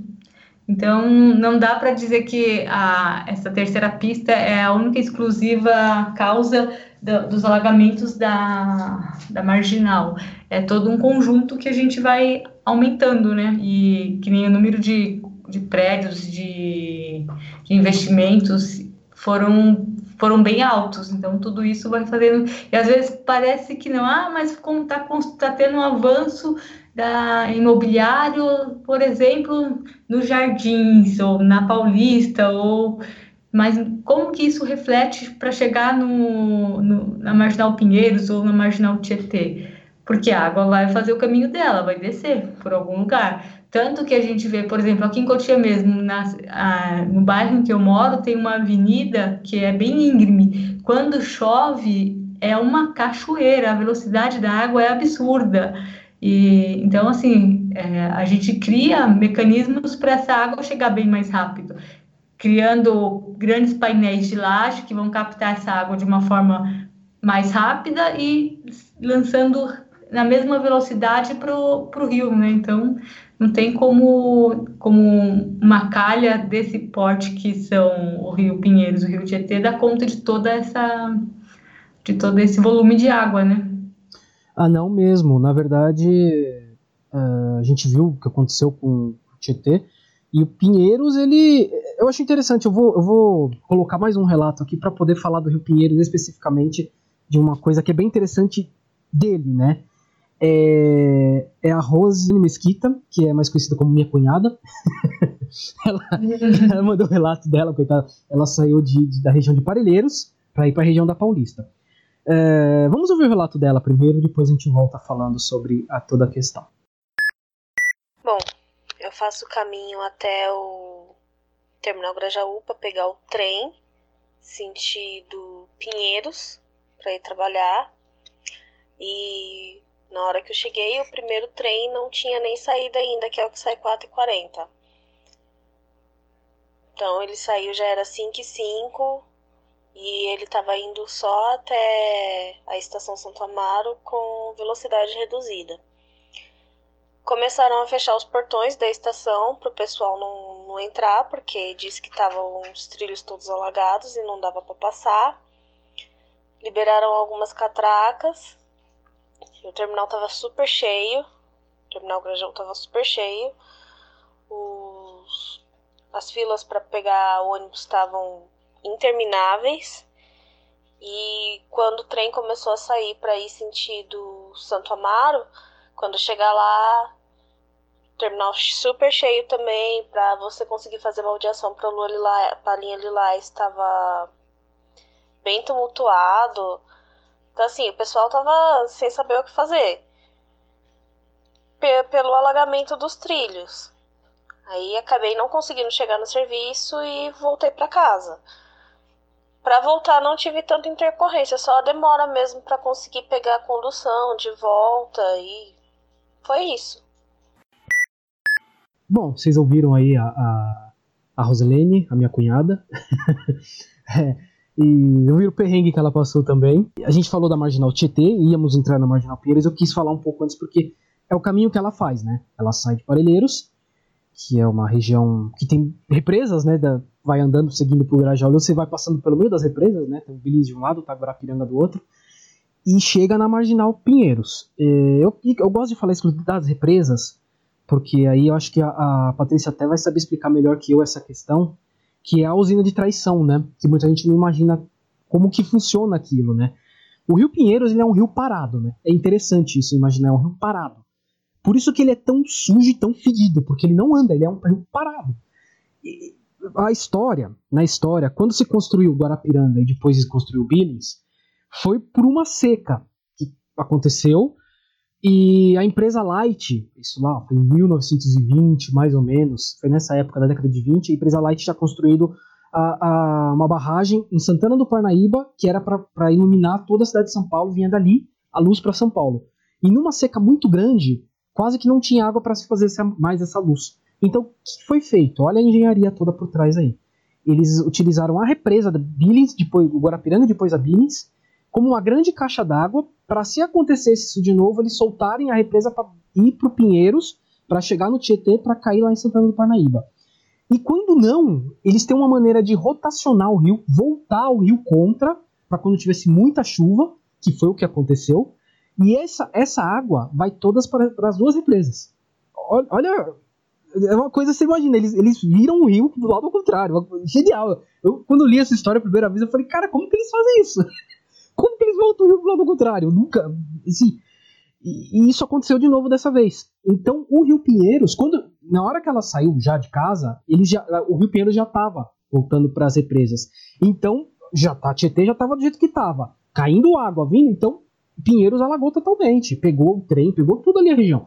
Então, não dá para dizer que a, essa terceira pista é a única exclusiva causa do, dos alagamentos da, da marginal. É todo um conjunto que a gente vai aumentando, né? E que nem o número de, de prédios, de, de investimentos foram foram bem altos. Então, tudo isso vai fazendo. E às vezes parece que não, ah, mas como está tá tendo um avanço da imobiliário, por exemplo, nos Jardins, ou na Paulista, ou. Mas como que isso reflete para chegar no, no, na Marginal Pinheiros ou na Marginal Tietê? Porque a água vai fazer o caminho dela, vai descer por algum lugar. Tanto que a gente vê, por exemplo, aqui em Cotia mesmo, na, a, no bairro em que eu moro, tem uma avenida que é bem íngreme. Quando chove, é uma cachoeira, a velocidade da água é absurda. E, então, assim, é, a gente cria mecanismos para essa água chegar bem mais rápido, criando grandes painéis de laje que vão captar essa água de uma forma mais rápida e lançando na mesma velocidade para o rio, né? Então, não tem como, como uma calha desse porte que são o Rio Pinheiros, o Rio Tietê, dar conta de toda essa de todo esse volume de água, né? Ah, não mesmo. Na verdade, uh, a gente viu o que aconteceu com o Tietê. E o Pinheiros, ele. Eu acho interessante. Eu vou, eu vou colocar mais um relato aqui para poder falar do Rio Pinheiros especificamente de uma coisa que é bem interessante dele, né? É, é a Rose Mesquita, que é mais conhecida como minha cunhada. [laughs] ela, [laughs] ela, mandou o relato dela, coitada. Ela saiu de, de da região de Parelheiros para ir para a região da Paulista. É, vamos ouvir o relato dela primeiro, depois a gente volta falando sobre a, toda a questão. Bom, eu faço o caminho até o terminal Grajaú para pegar o trem sentido Pinheiros para ir trabalhar. E na hora que eu cheguei, o primeiro trem não tinha nem saído ainda, que é o que sai 4h40. Então ele saiu já era 5 e 5 e ele estava indo só até a estação Santo Amaro com velocidade reduzida. Começaram a fechar os portões da estação para o pessoal não, não entrar, porque disse que estavam os trilhos todos alagados e não dava para passar. Liberaram algumas catracas. O terminal estava super cheio. O terminal Grajaú estava super cheio. Os, as filas para pegar ônibus estavam intermináveis. E quando o trem começou a sair para ir sentido Santo Amaro, quando chegar lá, terminal super cheio também, para você conseguir fazer uma audiação para a linha Lilás estava bem tumultuado. Então, assim, o pessoal tava sem saber o que fazer. P pelo alagamento dos trilhos. Aí acabei não conseguindo chegar no serviço e voltei para casa. Para voltar não tive tanta intercorrência, só a demora mesmo para conseguir pegar a condução de volta e foi isso. Bom, vocês ouviram aí a, a, a Roselene, a minha cunhada. [laughs] é, e eu vi o perrengue que ela passou também. A gente falou da Marginal Tietê, íamos entrar na Marginal Pinheiros, eu quis falar um pouco antes porque é o caminho que ela faz, né? Ela sai de Parelheiros, que é uma região que tem represas, né? Da, vai andando, seguindo pro Grajaú, você vai passando pelo meio das represas, né? Tem o Bilins de um lado, o Taguarapiranga do outro, e chega na Marginal Pinheiros. Eu, eu gosto de falar isso das represas, porque aí eu acho que a, a Patrícia até vai saber explicar melhor que eu essa questão, que é a usina de traição, né? Que muita gente não imagina como que funciona aquilo, né? O Rio Pinheiros ele é um rio parado, né? É interessante isso, imaginar, é um rio parado. Por isso que ele é tão sujo e tão fedido, porque ele não anda, ele é um rio parado. E a história, na história, quando se construiu Guarapiranga e depois se construiu Billings, foi por uma seca que aconteceu e a empresa Light, isso lá foi em 1920, mais ou menos, foi nessa época da década de 20, a empresa Light tinha construído a, a, uma barragem em Santana do Parnaíba, que era para iluminar toda a cidade de São Paulo, vinha dali a luz para São Paulo. E numa seca muito grande, quase que não tinha água para se fazer essa, mais essa luz. Então, o que foi feito? Olha a engenharia toda por trás aí. Eles utilizaram a represa da Billings, depois o Guarapiranga, depois a Billings, como uma grande caixa d'água para se acontecesse isso de novo, eles soltarem a represa para ir para o Pinheiros, para chegar no Tietê, para cair lá em Santana do Parnaíba. E quando não, eles têm uma maneira de rotacionar o rio, voltar o rio contra, para quando tivesse muita chuva, que foi o que aconteceu, e essa, essa água vai todas para, as duas represas. Olha, é uma coisa, você imagina, eles, eles viram o rio do lado contrário. Genial. Eu, quando li essa história a primeira vez, eu falei, cara, como que eles fazem isso? [laughs] Eles voltam o rio pro lado contrário? Nunca. Assim, e, e, isso aconteceu de novo dessa vez. Então, o Rio Pinheiros, quando na hora que ela saiu já de casa, ele já, o Rio Pinheiros já estava voltando para as represas. Então, já tá, Tietê já estava do jeito que estava, caindo água, vindo. Então, Pinheiros alagou totalmente, pegou o trem, pegou tudo ali a região.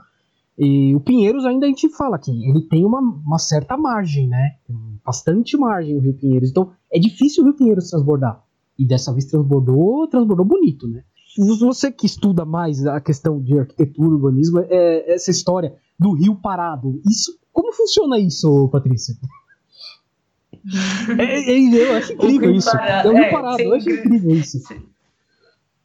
E o Pinheiros ainda a gente fala que ele tem uma, uma certa margem, né? Bastante margem o Rio Pinheiros. Então, é difícil o Rio Pinheiros transbordar. E dessa vez transbordou, transbordou bonito, né? Você que estuda mais a questão de arquitetura, urbanismo, é, é essa história do rio parado. Isso, como funciona isso, Patrícia? é, é, eu acho incrível isso. Parado, é o rio é, parado, eu acho incrível isso.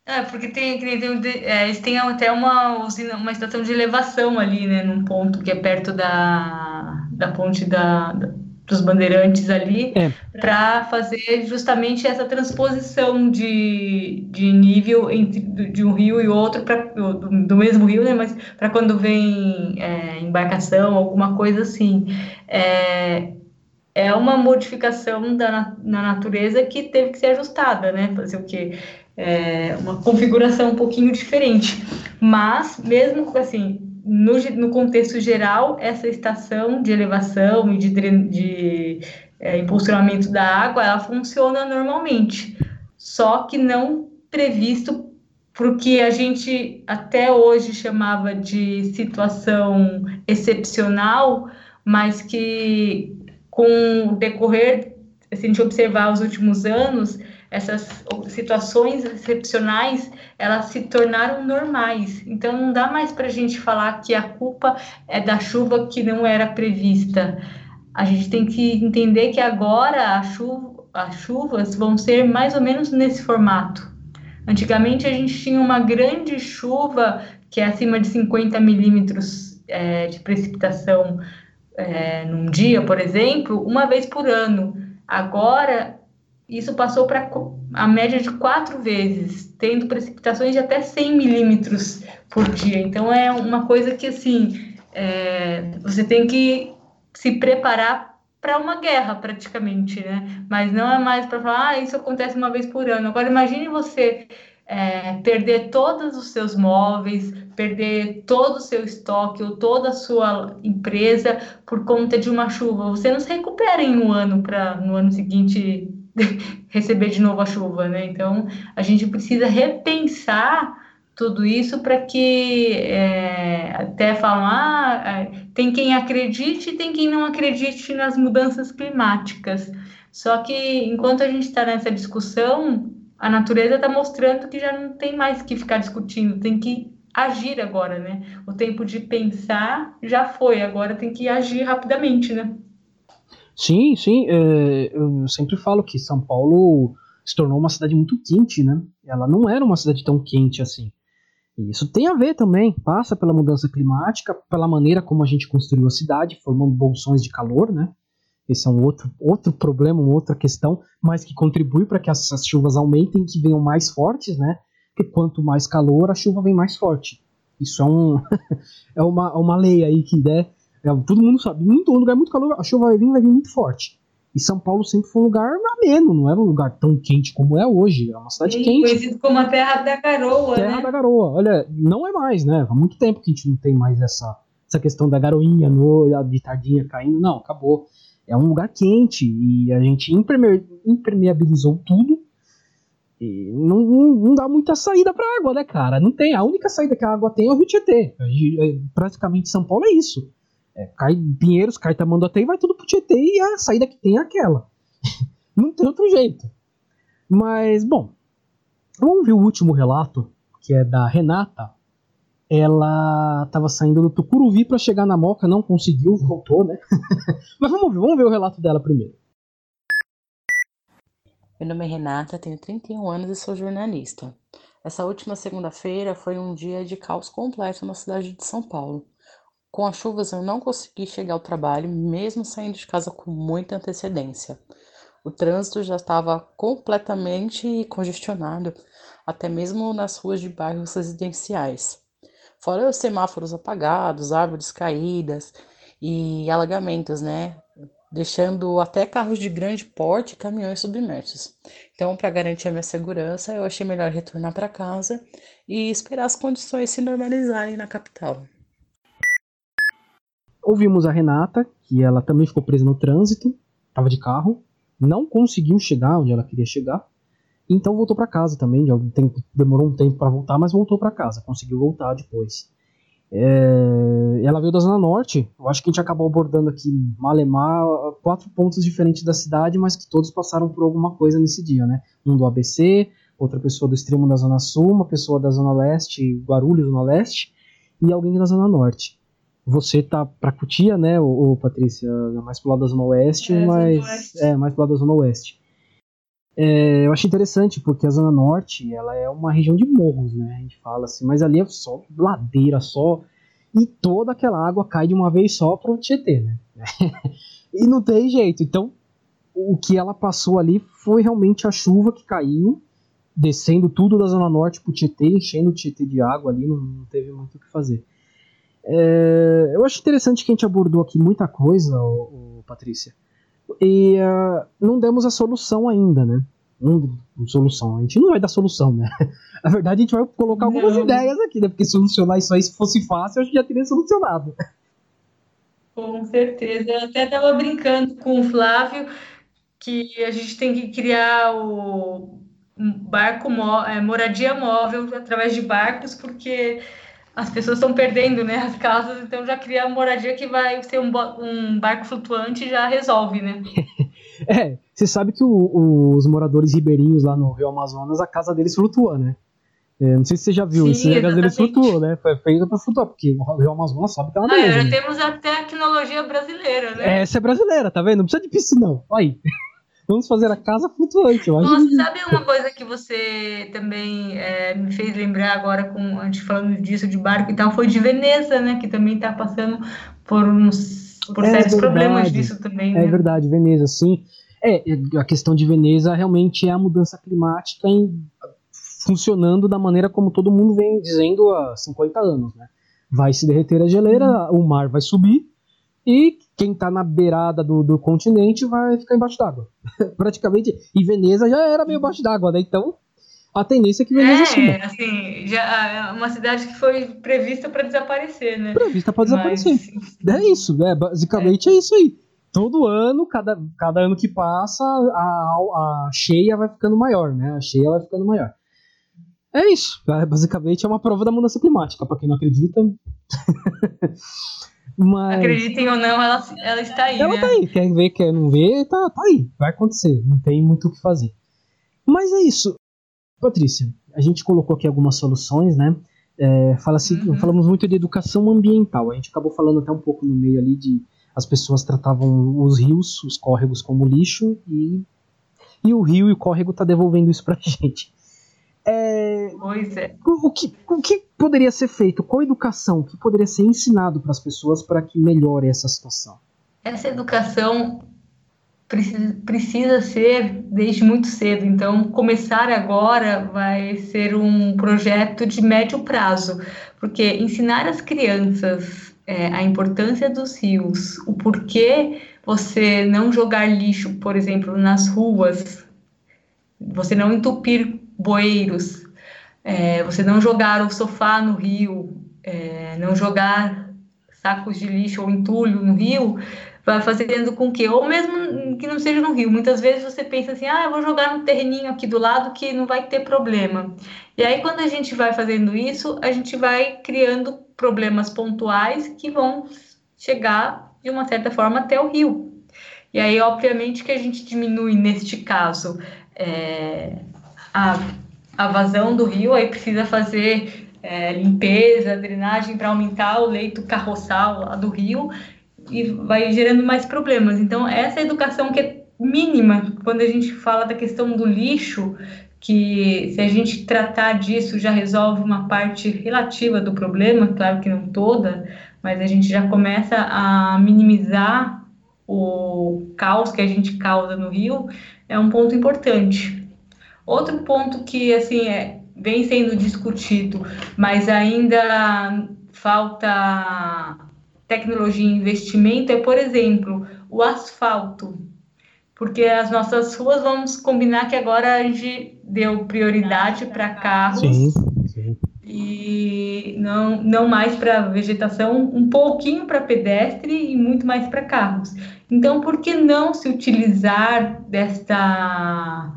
É, porque tem, tem é, eles têm até uma usina, uma estação de elevação ali, né, num ponto que é perto da, da ponte da, da dos bandeirantes ali é. para fazer justamente essa transposição de, de nível entre de um rio e outro pra, do, do mesmo rio, né? Mas para quando vem é, embarcação, alguma coisa assim. É, é uma modificação da, na natureza que teve que ser ajustada, né? Fazer o quê? É uma configuração um pouquinho diferente. Mas, mesmo assim, no, no contexto geral, essa estação de elevação e de, de é, impulsionamento da água, ela funciona normalmente, só que não previsto porque a gente até hoje chamava de situação excepcional, mas que com o decorrer, se a gente observar os últimos anos, essas situações excepcionais elas se tornaram normais. Então não dá mais para a gente falar que a culpa é da chuva que não era prevista. A gente tem que entender que agora chuva, as chuvas vão ser mais ou menos nesse formato. Antigamente a gente tinha uma grande chuva que é acima de 50 milímetros é, de precipitação é, num dia, por exemplo, uma vez por ano. Agora isso passou para a média de quatro vezes, tendo precipitações de até 100 milímetros por dia. Então, é uma coisa que, assim, é, você tem que se preparar para uma guerra, praticamente, né? Mas não é mais para falar, ah, isso acontece uma vez por ano. Agora, imagine você é, perder todos os seus móveis, perder todo o seu estoque ou toda a sua empresa por conta de uma chuva. Você não se recupera em um ano para no ano seguinte [laughs] receber de novo a chuva, né? Então a gente precisa repensar tudo isso para que é, até falam, ah, é, tem quem acredite e tem quem não acredite nas mudanças climáticas. Só que enquanto a gente está nessa discussão, a natureza está mostrando que já não tem mais que ficar discutindo, tem que agir agora, né? O tempo de pensar já foi, agora tem que agir rapidamente, né? Sim, sim. É, eu sempre falo que São Paulo se tornou uma cidade muito quente, né? Ela não era uma cidade tão quente assim. E isso tem a ver também, passa pela mudança climática, pela maneira como a gente construiu a cidade, formando bolsões de calor, né? Esse é um outro, outro problema, uma outra questão, mas que contribui para que essas chuvas aumentem que venham mais fortes, né? Porque quanto mais calor, a chuva vem mais forte. Isso é, um, [laughs] é uma, uma lei aí que né, é, todo mundo sabe, muito, um lugar muito calor, a chuva vai vir, vai vir muito forte. E São Paulo sempre foi um lugar ameno, não era um lugar tão quente como é hoje. É uma cidade quente. Conhecido como a Terra da Garoa, Terra né? da Garoa. Olha, não é mais, né? Há muito tempo que a gente não tem mais essa, essa questão da garoinha no, de tardinha caindo. Não, acabou. É um lugar quente e a gente impermeabilizou tudo. E não, não, não dá muita saída para água, né, cara? Não tem. A única saída que a água tem é o Rio Tietê. Praticamente São Paulo é isso. É, cai Pinheiros, cai Tamanduaté e vai tudo pro Tietê e a saída que tem é aquela. [laughs] Não tem outro jeito. Mas, bom, vamos ver o último relato, que é da Renata. Ela estava saindo do Tucuruvi para chegar na Moca, não conseguiu, [laughs] voltou, né? [laughs] Mas vamos ver, vamos ver o relato dela primeiro. Meu nome é Renata, tenho 31 anos e sou jornalista. Essa última segunda-feira foi um dia de caos completo na cidade de São Paulo. Com as chuvas eu não consegui chegar ao trabalho, mesmo saindo de casa com muita antecedência. O trânsito já estava completamente congestionado, até mesmo nas ruas de bairros residenciais. Fora os semáforos apagados, árvores caídas e alagamentos, né? Deixando até carros de grande porte e caminhões submersos. Então, para garantir a minha segurança, eu achei melhor retornar para casa e esperar as condições se normalizarem na capital. Ouvimos a Renata, que ela também ficou presa no trânsito, estava de carro, não conseguiu chegar onde ela queria chegar, então voltou para casa também. Tempo, demorou um tempo para voltar, mas voltou para casa, conseguiu voltar depois. É, ela veio da Zona Norte, eu acho que a gente acabou abordando aqui Malemar, quatro pontos diferentes da cidade, mas que todos passaram por alguma coisa nesse dia, né? Um do ABC, outra pessoa do extremo da Zona Sul, uma pessoa da Zona Leste, Guarulhos, Zona Leste, e alguém da Zona Norte. Você tá pra Cutia, né, ô, Patrícia? Mais pro lado da Zona Oeste, é, mas. Zona Oeste. É, mais pro lado da Zona Oeste. É, eu acho interessante porque a Zona Norte ela é uma região de morros, né? A gente fala assim, mas ali é só ladeira, só. E toda aquela água cai de uma vez só pro Tietê, né? [laughs] E não tem jeito. Então, o que ela passou ali foi realmente a chuva que caiu, descendo tudo da Zona Norte pro Tietê, enchendo o Tietê de água ali, não, não teve muito o que fazer. É, eu acho interessante que a gente abordou aqui muita coisa, ô, ô, Patrícia, e uh, não demos a solução ainda, né? Não, solução. A gente não vai dar solução, né? [laughs] Na verdade, a gente vai colocar algumas não. ideias aqui, né? Porque solucionar isso aí, se fosse fácil, gente já teria solucionado. Com certeza. Eu até estava brincando com o Flávio que a gente tem que criar o barco é, moradia móvel através de barcos, porque as pessoas estão perdendo né, as casas, então já cria a moradia que vai ser um, um barco flutuante e já resolve, né? [laughs] é, você sabe que o, os moradores ribeirinhos lá no Rio Amazonas, a casa deles flutua, né? É, não sei se você já viu, Sim, isso a casa deles flutuou, né? Foi feito pra flutuar, porque o Rio Amazonas sabe que é uma ah. Ah, né? temos a tecnologia brasileira, né? Essa é brasileira, tá vendo? Não precisa de piscinão. Aí. Vamos fazer a casa flutuante. Eu acho Nossa, sabe uma coisa que você também é, me fez lembrar agora, com a gente falando disso de barco e tal, foi de Veneza, né? Que também está passando por uns por é sérios verdade. problemas disso também. É né? É verdade, Veneza, sim. É, a questão de Veneza realmente é a mudança climática em, funcionando da maneira como todo mundo vem dizendo há 50 anos, né? Vai se derreter a geleira, o mar vai subir e quem está na beirada do, do continente vai ficar embaixo d'água. [laughs] Praticamente. E Veneza já era meio embaixo d'água, né? Então, a tendência é que Veneza é, suba. assim, já é uma cidade que foi prevista para desaparecer, né? Prevista para desaparecer. Mas... É isso, né? Basicamente é. é. isso aí. Todo ano, cada, cada ano que passa, a, a cheia vai ficando maior, né? A cheia vai ficando maior. É isso. É, basicamente é uma prova da mudança climática, para quem não acredita. [laughs] Mas... Acreditem ou não, ela, ela está aí. Ela né? tá aí. Quer ver, quer não ver, tá, tá aí. Vai acontecer. Não tem muito o que fazer. Mas é isso. Patrícia, a gente colocou aqui algumas soluções, né? É, fala -se, uhum. Falamos muito de educação ambiental. A gente acabou falando até um pouco no meio ali de as pessoas tratavam os rios, os córregos como lixo e, e o rio e o córrego tá devolvendo isso pra [laughs] gente. É, pois é. O que, o que poderia ser feito? Qual educação que poderia ser ensinado para as pessoas para que melhore essa situação? Essa educação precisa, precisa ser desde muito cedo. Então, começar agora vai ser um projeto de médio prazo, porque ensinar as crianças é, a importância dos rios, o porquê você não jogar lixo, por exemplo, nas ruas, você não entupir bueiros, é, você não jogar o sofá no rio, é, não jogar sacos de lixo ou entulho no rio, vai fazendo com que, ou mesmo que não seja no rio, muitas vezes você pensa assim, ah, eu vou jogar no terreninho aqui do lado que não vai ter problema. E aí, quando a gente vai fazendo isso, a gente vai criando problemas pontuais que vão chegar, de uma certa forma, até o rio. E aí, obviamente, que a gente diminui, neste caso, é, a, a vazão do rio, aí precisa fazer é, limpeza, drenagem para aumentar o leito carroçal do rio e vai gerando mais problemas. Então, essa educação que é mínima, quando a gente fala da questão do lixo, que se a gente tratar disso já resolve uma parte relativa do problema, claro que não toda, mas a gente já começa a minimizar o caos que a gente causa no rio, é um ponto importante. Outro ponto que assim é, vem sendo discutido, mas ainda falta tecnologia e investimento é, por exemplo, o asfalto. Porque as nossas ruas, vamos combinar que agora a gente deu prioridade para carros sim, sim. e não, não mais para vegetação, um pouquinho para pedestre e muito mais para carros. Então, por que não se utilizar desta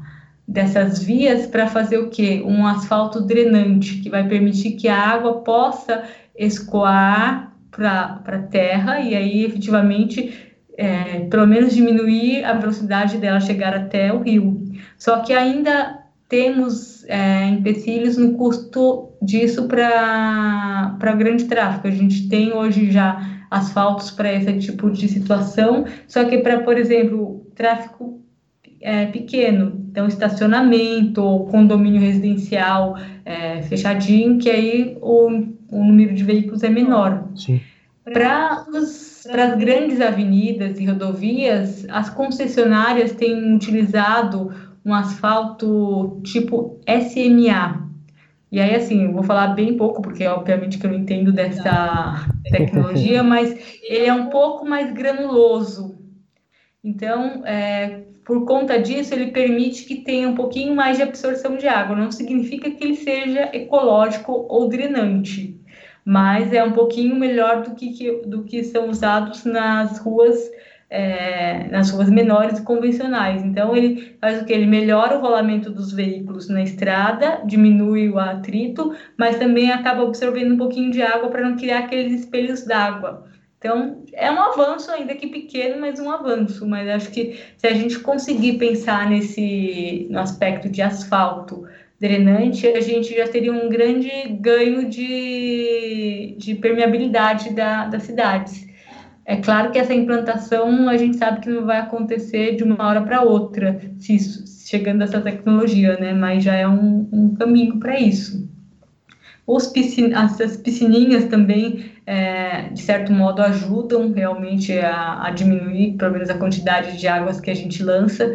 dessas vias para fazer o quê? Um asfalto drenante, que vai permitir que a água possa escoar para a terra e aí efetivamente é, pelo menos diminuir a velocidade dela chegar até o rio. Só que ainda temos é, empecilhos no custo disso para grande tráfego. A gente tem hoje já asfaltos para esse tipo de situação, só que para, por exemplo, tráfego é, pequeno, então estacionamento ou condomínio residencial é, fechadinho, que aí o, o número de veículos é menor. Para as grandes avenidas e rodovias, as concessionárias têm utilizado um asfalto tipo SMA. E aí, assim, eu vou falar bem pouco, porque obviamente que eu não entendo dessa tecnologia, [laughs] mas ele é um pouco mais granuloso. Então, é, por conta disso, ele permite que tenha um pouquinho mais de absorção de água. Não significa que ele seja ecológico ou drenante mas é um pouquinho melhor do que, do que são usados nas ruas é, nas ruas menores e convencionais. Então, ele faz o que? Ele melhora o rolamento dos veículos na estrada, diminui o atrito, mas também acaba absorvendo um pouquinho de água para não criar aqueles espelhos d'água. Então, é um avanço, ainda que pequeno, mas um avanço. Mas acho que se a gente conseguir pensar nesse no aspecto de asfalto, drenante, a gente já teria um grande ganho de, de permeabilidade da, das cidades. É claro que essa implantação a gente sabe que não vai acontecer de uma hora para outra, se isso, chegando essa tecnologia, né? Mas já é um, um caminho para isso. Os piscin as piscininhas também, é, de certo modo, ajudam realmente a, a diminuir, pelo menos, a quantidade de águas que a gente lança,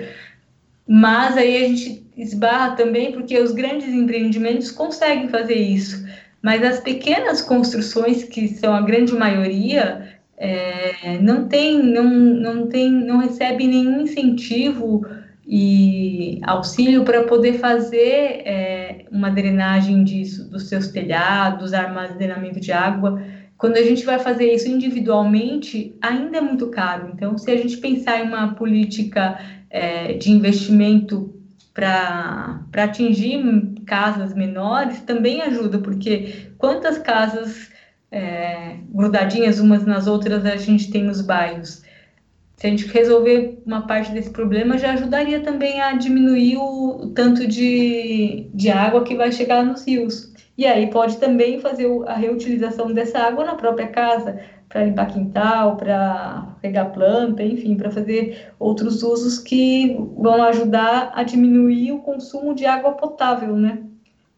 mas aí a gente esbarra também porque os grandes empreendimentos conseguem fazer isso, mas as pequenas construções, que são a grande maioria, é, não tem, não, não tem, não recebe nenhum incentivo e auxílio para poder fazer é, uma drenagem disso, dos seus telhados, armazenamento de água. Quando a gente vai fazer isso individualmente, ainda é muito caro. Então, se a gente pensar em uma política é, de investimento para atingir casas menores também ajuda, porque quantas casas é, grudadinhas umas nas outras a gente tem nos bairros? Se a gente resolver uma parte desse problema, já ajudaria também a diminuir o, tanto de, de água que vai chegar nos rios. E aí pode também fazer a reutilização dessa água na própria casa, para limpar quintal, para pegar planta, enfim, para fazer outros usos que vão ajudar a diminuir o consumo de água potável, né?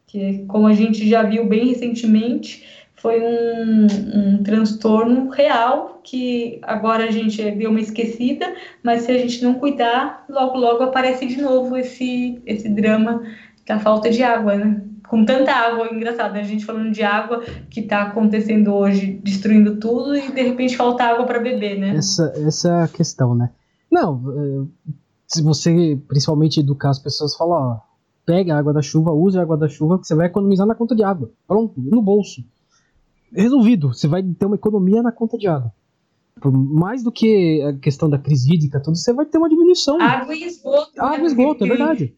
Que, como a gente já viu bem recentemente, foi um, um transtorno real que agora a gente deu uma esquecida, mas se a gente não cuidar, logo logo aparece de novo esse esse drama da falta de água, né? com tanta água, engraçado, a gente falando de água que está acontecendo hoje, destruindo tudo, e de repente falta água para beber, né? Essa, essa é a questão, né? Não, é, se você principalmente educar as pessoas, falar, ó, pega a água da chuva, use a água da chuva, que você vai economizar na conta de água. Pronto, no bolso. Resolvido, você vai ter uma economia na conta de água. Por mais do que a questão da crise hídrica, tudo, você vai ter uma diminuição. Água e esgoto. Água e né? esgoto, é verdade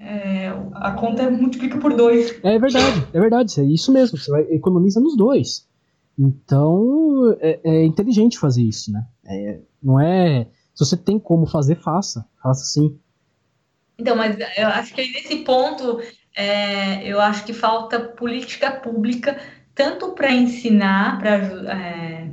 é, a conta multiplica por dois. É verdade, é verdade, é isso mesmo, você vai, economiza nos dois. Então, é, é inteligente fazer isso, né? É, não é. Se você tem como fazer, faça. Faça sim. Então, mas eu acho que nesse ponto, é, eu acho que falta política pública, tanto para ensinar, para é,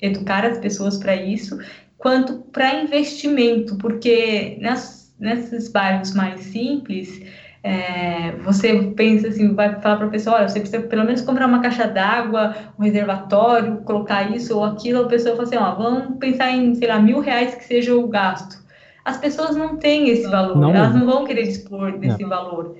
educar as pessoas para isso, quanto para investimento, porque nas nesses bairros mais simples, é, você pensa assim, vai falar para a pessoa, olha, você precisa pelo menos comprar uma caixa d'água, um reservatório, colocar isso ou aquilo, a pessoa fala assim, ó, vamos pensar em, sei lá, mil reais que seja o gasto. As pessoas não têm esse valor, não, elas não vão querer dispor desse não. valor.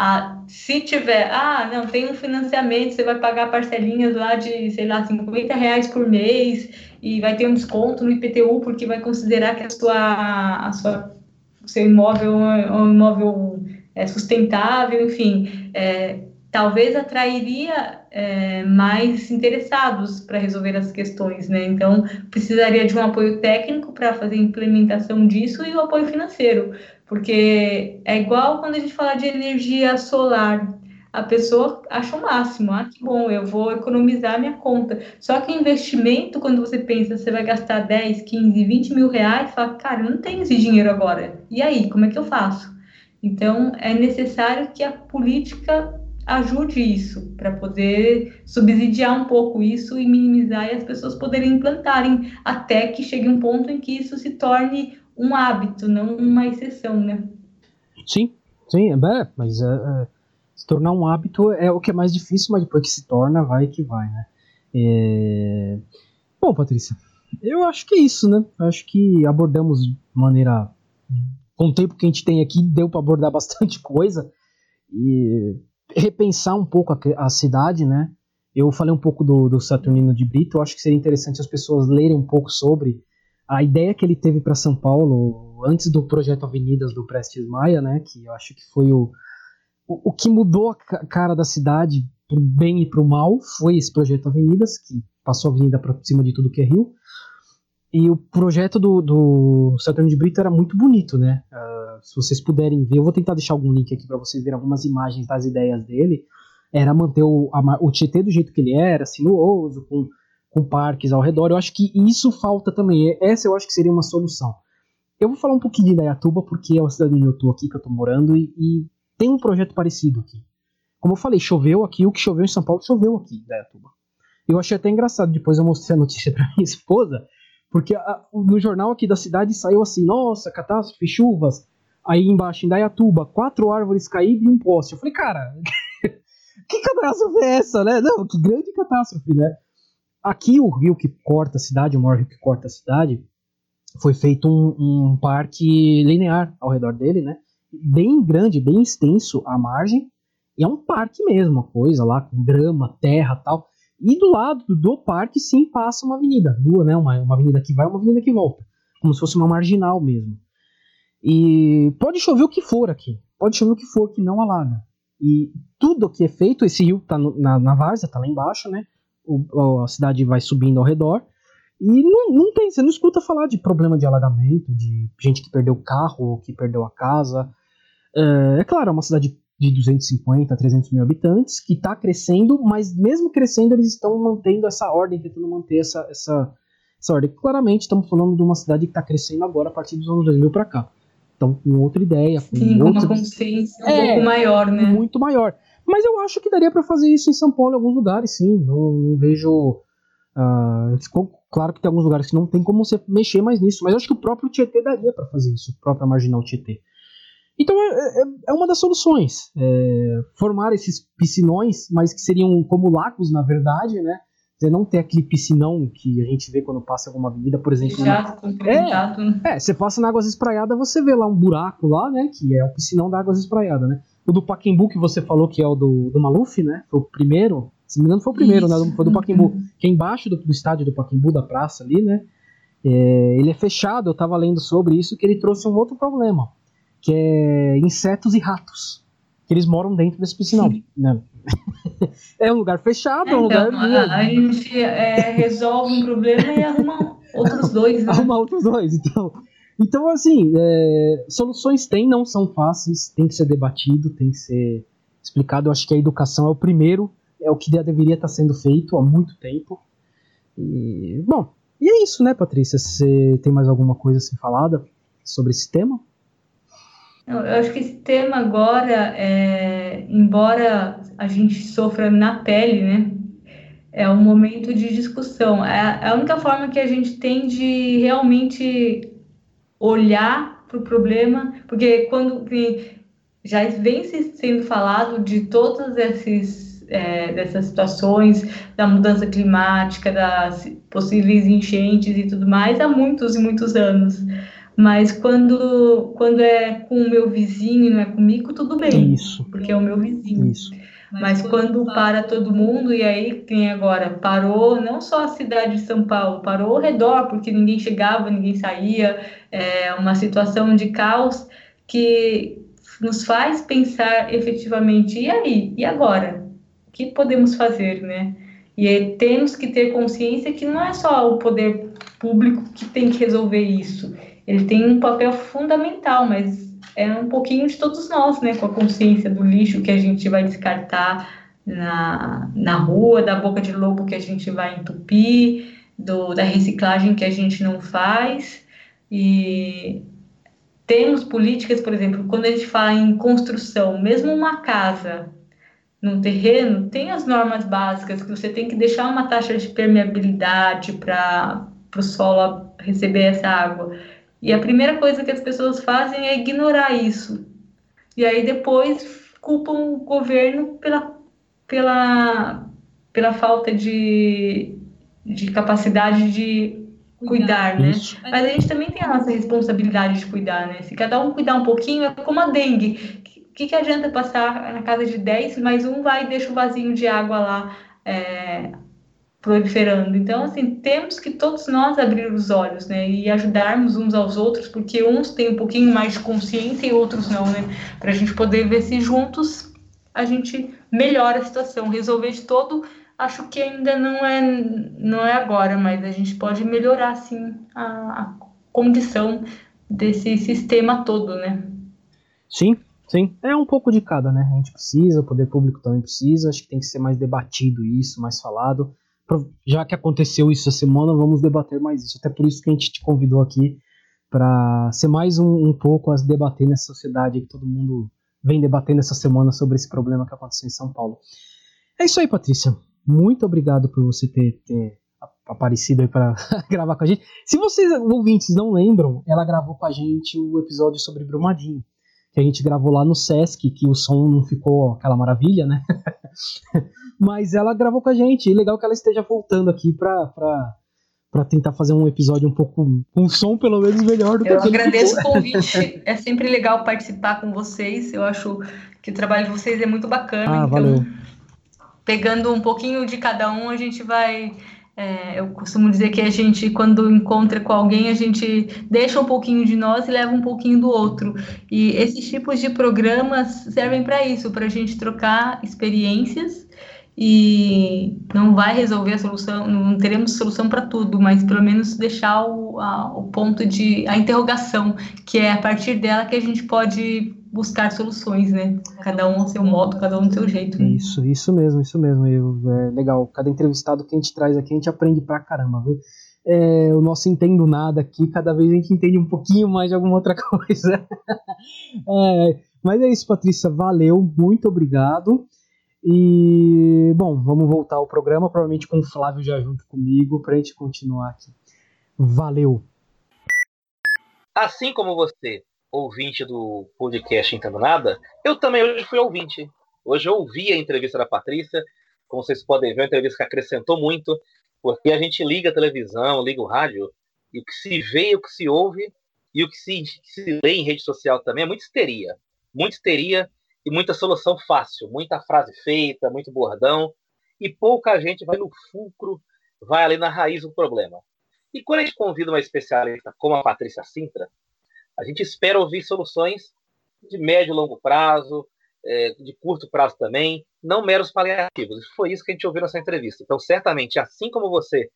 Ah, se tiver, ah, não, tem um financiamento, você vai pagar parcelinhas lá de, sei lá, 50 reais por mês e vai ter um desconto no IPTU porque vai considerar que a sua, a sua seu imóvel é um imóvel é, sustentável, enfim, é, talvez atrairia é, mais interessados para resolver as questões, né? Então, precisaria de um apoio técnico para fazer a implementação disso e o apoio financeiro, porque é igual quando a gente fala de energia solar a pessoa acha o máximo. Ah, que bom, eu vou economizar minha conta. Só que investimento, quando você pensa, você vai gastar 10, 15, 20 mil reais, fala, cara, eu não tenho esse dinheiro agora. E aí, como é que eu faço? Então, é necessário que a política ajude isso, para poder subsidiar um pouco isso e minimizar e as pessoas poderem implantarem, até que chegue um ponto em que isso se torne um hábito, não uma exceção, né? Sim, sim, é, mas é, é se tornar um hábito é o que é mais difícil, mas depois que se torna, vai que vai, né? É... Bom, Patrícia, eu acho que é isso, né? Acho que abordamos de maneira. Com o tempo que a gente tem aqui, deu para abordar [laughs] bastante coisa e repensar um pouco a, a, cidade, né? Eu falei um pouco do, do Saturnino de Brito, acho que seria interessante as pessoas lerem um pouco sobre a ideia que ele teve para São Paulo antes do projeto Avenidas do Prestes Maia, né? Que eu acho que foi o, o, o que mudou a cara da cidade pro bem e pro mal foi esse projeto Avenidas, que passou a avenida para cima de tudo que é rio. E o projeto do, do Saturno de Brito era muito bonito, né? Uh, se vocês puderem ver, eu vou tentar deixar algum link aqui para vocês verem algumas imagens das ideias dele. Era manter o, a, o Tietê do jeito que ele era, sinuoso, com, com parques ao redor. Eu acho que isso falta também. Essa eu acho que seria uma solução. Eu vou falar um pouquinho de Indaiatuba, porque é uma cidade onde eu tô aqui, que eu tô morando, e, e tem um projeto parecido aqui. Como eu falei, choveu aqui, o que choveu em São Paulo choveu aqui em Indaiatuba. Eu achei até engraçado, depois eu mostrei a notícia [laughs] para minha esposa, porque a, no jornal aqui da cidade saiu assim: nossa, catástrofe, chuvas. Aí embaixo, em Dayatuba, quatro árvores caídas e um poste. Eu falei, cara, [laughs] que catástrofe é essa, né? Não, que grande catástrofe, né? Aqui, o rio que corta a cidade, o maior rio que corta a cidade, foi feito um, um parque linear ao redor dele, né? Bem grande, bem extenso à margem. E é um parque mesmo, uma coisa lá, com grama, terra tal. E do lado do parque, sim, passa uma avenida. Duas, né? Uma, uma avenida que vai uma avenida que volta. Como se fosse uma marginal mesmo. E pode chover o que for aqui. Pode chover o que for que não alaga. E tudo que é feito, esse rio tá no, na, na várzea, tá lá embaixo, né? O, a cidade vai subindo ao redor. E não, não tem, você não escuta falar de problema de alagamento, de gente que perdeu o carro, que perdeu a casa. É, é claro, é uma cidade de 250 a 300 mil habitantes, que está crescendo, mas mesmo crescendo, eles estão mantendo essa ordem, tentando manter essa, essa, essa ordem. Claramente, estamos falando de uma cidade que está crescendo agora a partir dos anos 2000 para cá. Então, com outra ideia. Com Sim, outra... uma consciência um é, pouco maior, né? Muito maior. Mas eu acho que daria para fazer isso em São Paulo, em alguns lugares, sim. Não, não vejo. Uh, claro que tem alguns lugares que não tem como você mexer mais nisso, mas eu acho que o próprio Tietê daria para fazer isso, o próprio Marginal Tietê. Então é, é, é, uma das soluções. É, formar esses piscinões, mas que seriam como lagos, na verdade, né? Você não ter aquele piscinão que a gente vê quando passa alguma avenida, por exemplo. Fechado, é, né? é, você passa na Águas Espraiadas, você vê lá um buraco lá, né? Que é o piscinão da Águas Espraiadas, né? O do Paquembu que você falou que é o do, do Maluf, né? Foi o primeiro. Se não me engano, foi o primeiro, Isso. né? Foi do Paquembu. Uhum. Que é embaixo do, do estádio do Paquembu, da praça ali, né? É, ele é fechado, eu tava lendo sobre isso, que ele trouxe um outro problema que é insetos e ratos. Que eles moram dentro desse piscinão. Né? [laughs] é um lugar fechado, é um então, lugar. A, a gente é, resolve um problema e arruma outros dois, né? Arruma outros dois, então. Então, assim, é, soluções tem, não são fáceis, tem que ser debatido, tem que ser explicado. Eu acho que a educação é o primeiro, é o que deveria estar sendo feito há muito tempo. E, bom, e é isso, né, Patrícia? Você tem mais alguma coisa a ser falada sobre esse tema? Eu acho que esse tema agora, é, embora a gente sofra na pele, né? É um momento de discussão. É, é a única forma que a gente tem de realmente olhar para o problema, porque quando já vem sendo falado de todas esses, é, dessas situações, da mudança climática, das possíveis enchentes e tudo mais, há muitos e muitos anos. Mas quando, quando é com o meu vizinho e não é comigo, tudo bem. Isso. Porque é o meu vizinho. Isso. Mas quando para todo mundo, e aí quem agora parou, não só a cidade de São Paulo, parou ao redor, porque ninguém chegava, ninguém saía, é uma situação de caos que nos faz pensar efetivamente, e aí, e agora? O que podemos fazer, né? E temos que ter consciência que não é só o poder público que tem que resolver isso ele tem um papel fundamental, mas é um pouquinho de todos nós, né? Com a consciência do lixo que a gente vai descartar na, na rua, da boca de lobo que a gente vai entupir, do, da reciclagem que a gente não faz. E temos políticas, por exemplo, quando a gente fala em construção, mesmo uma casa no terreno, tem as normas básicas que você tem que deixar uma taxa de permeabilidade para o solo receber essa água. E a primeira coisa que as pessoas fazem é ignorar isso. E aí depois culpam o governo pela, pela, pela falta de, de capacidade de cuidar, né? Isso. Mas a gente também tem a nossa responsabilidade de cuidar, né? Se cada um cuidar um pouquinho, é como a dengue. O que, que adianta passar na casa de 10, mas um vai e deixa o vasinho de água lá é, proliferando. Então, assim, temos que todos nós abrir os olhos, né? E ajudarmos uns aos outros, porque uns têm um pouquinho mais de consciência e outros não, né? Para a gente poder ver se juntos a gente melhora a situação, resolver de todo acho que ainda não é, não é agora, mas a gente pode melhorar, sim, a, a condição desse sistema todo, né? Sim, sim. É um pouco de cada, né? A gente precisa, o poder público também precisa, acho que tem que ser mais debatido isso, mais falado. Já que aconteceu isso essa semana, vamos debater mais isso. Até por isso que a gente te convidou aqui para ser mais um, um pouco a debater nessa sociedade que todo mundo vem debatendo essa semana sobre esse problema que aconteceu em São Paulo. É isso aí, Patrícia muito obrigado por você ter, ter aparecido aí para [laughs] gravar com a gente. Se vocês, ouvintes, não lembram, ela gravou com a gente o episódio sobre Brumadinho, que a gente gravou lá no Sesc, que o som não ficou aquela maravilha, né? [laughs] Mas ela gravou com a gente, e legal que ela esteja voltando aqui para para tentar fazer um episódio um pouco com um som pelo menos melhor do que Eu agradeço o convite. [laughs] É sempre legal participar com vocês. Eu acho que o trabalho de vocês é muito bacana. Ah, então... valeu pegando um pouquinho de cada um, a gente vai. É, eu costumo dizer que a gente, quando encontra com alguém, a gente deixa um pouquinho de nós e leva um pouquinho do outro. E esses tipos de programas servem para isso, para a gente trocar experiências e não vai resolver a solução, não teremos solução para tudo, mas pelo menos deixar o, a, o ponto de a interrogação, que é a partir dela que a gente pode buscar soluções, né? Cada um ao seu modo, cada um do seu jeito. Né? Isso, isso mesmo, isso mesmo. É legal. Cada entrevistado que a gente traz aqui, a gente aprende pra caramba, viu? É, o nosso entendo nada aqui, cada vez a gente entende um pouquinho mais de alguma outra [laughs] coisa. é, mas é isso, Patrícia. Valeu, muito obrigado. E, bom, vamos voltar ao programa, provavelmente com o Flávio já junto comigo, pra gente continuar aqui. Valeu! Assim como você, ouvinte do podcast Entendo Nada, eu também hoje fui ouvinte. Hoje eu ouvi a entrevista da Patrícia, como vocês podem ver, uma entrevista que acrescentou muito, porque a gente liga a televisão, liga o rádio, e o que se vê, o que se ouve, e o que se, que se lê em rede social também é muita histeria. Muita histeria e muita solução fácil, muita frase feita, muito bordão, e pouca gente vai no fulcro, vai ali na raiz do problema. E quando a gente convida uma especialista como a Patrícia Sintra, a gente espera ouvir soluções de médio e longo prazo, é, de curto prazo também, não meros paliativos. Foi isso que a gente ouviu nessa entrevista. Então, certamente, assim como você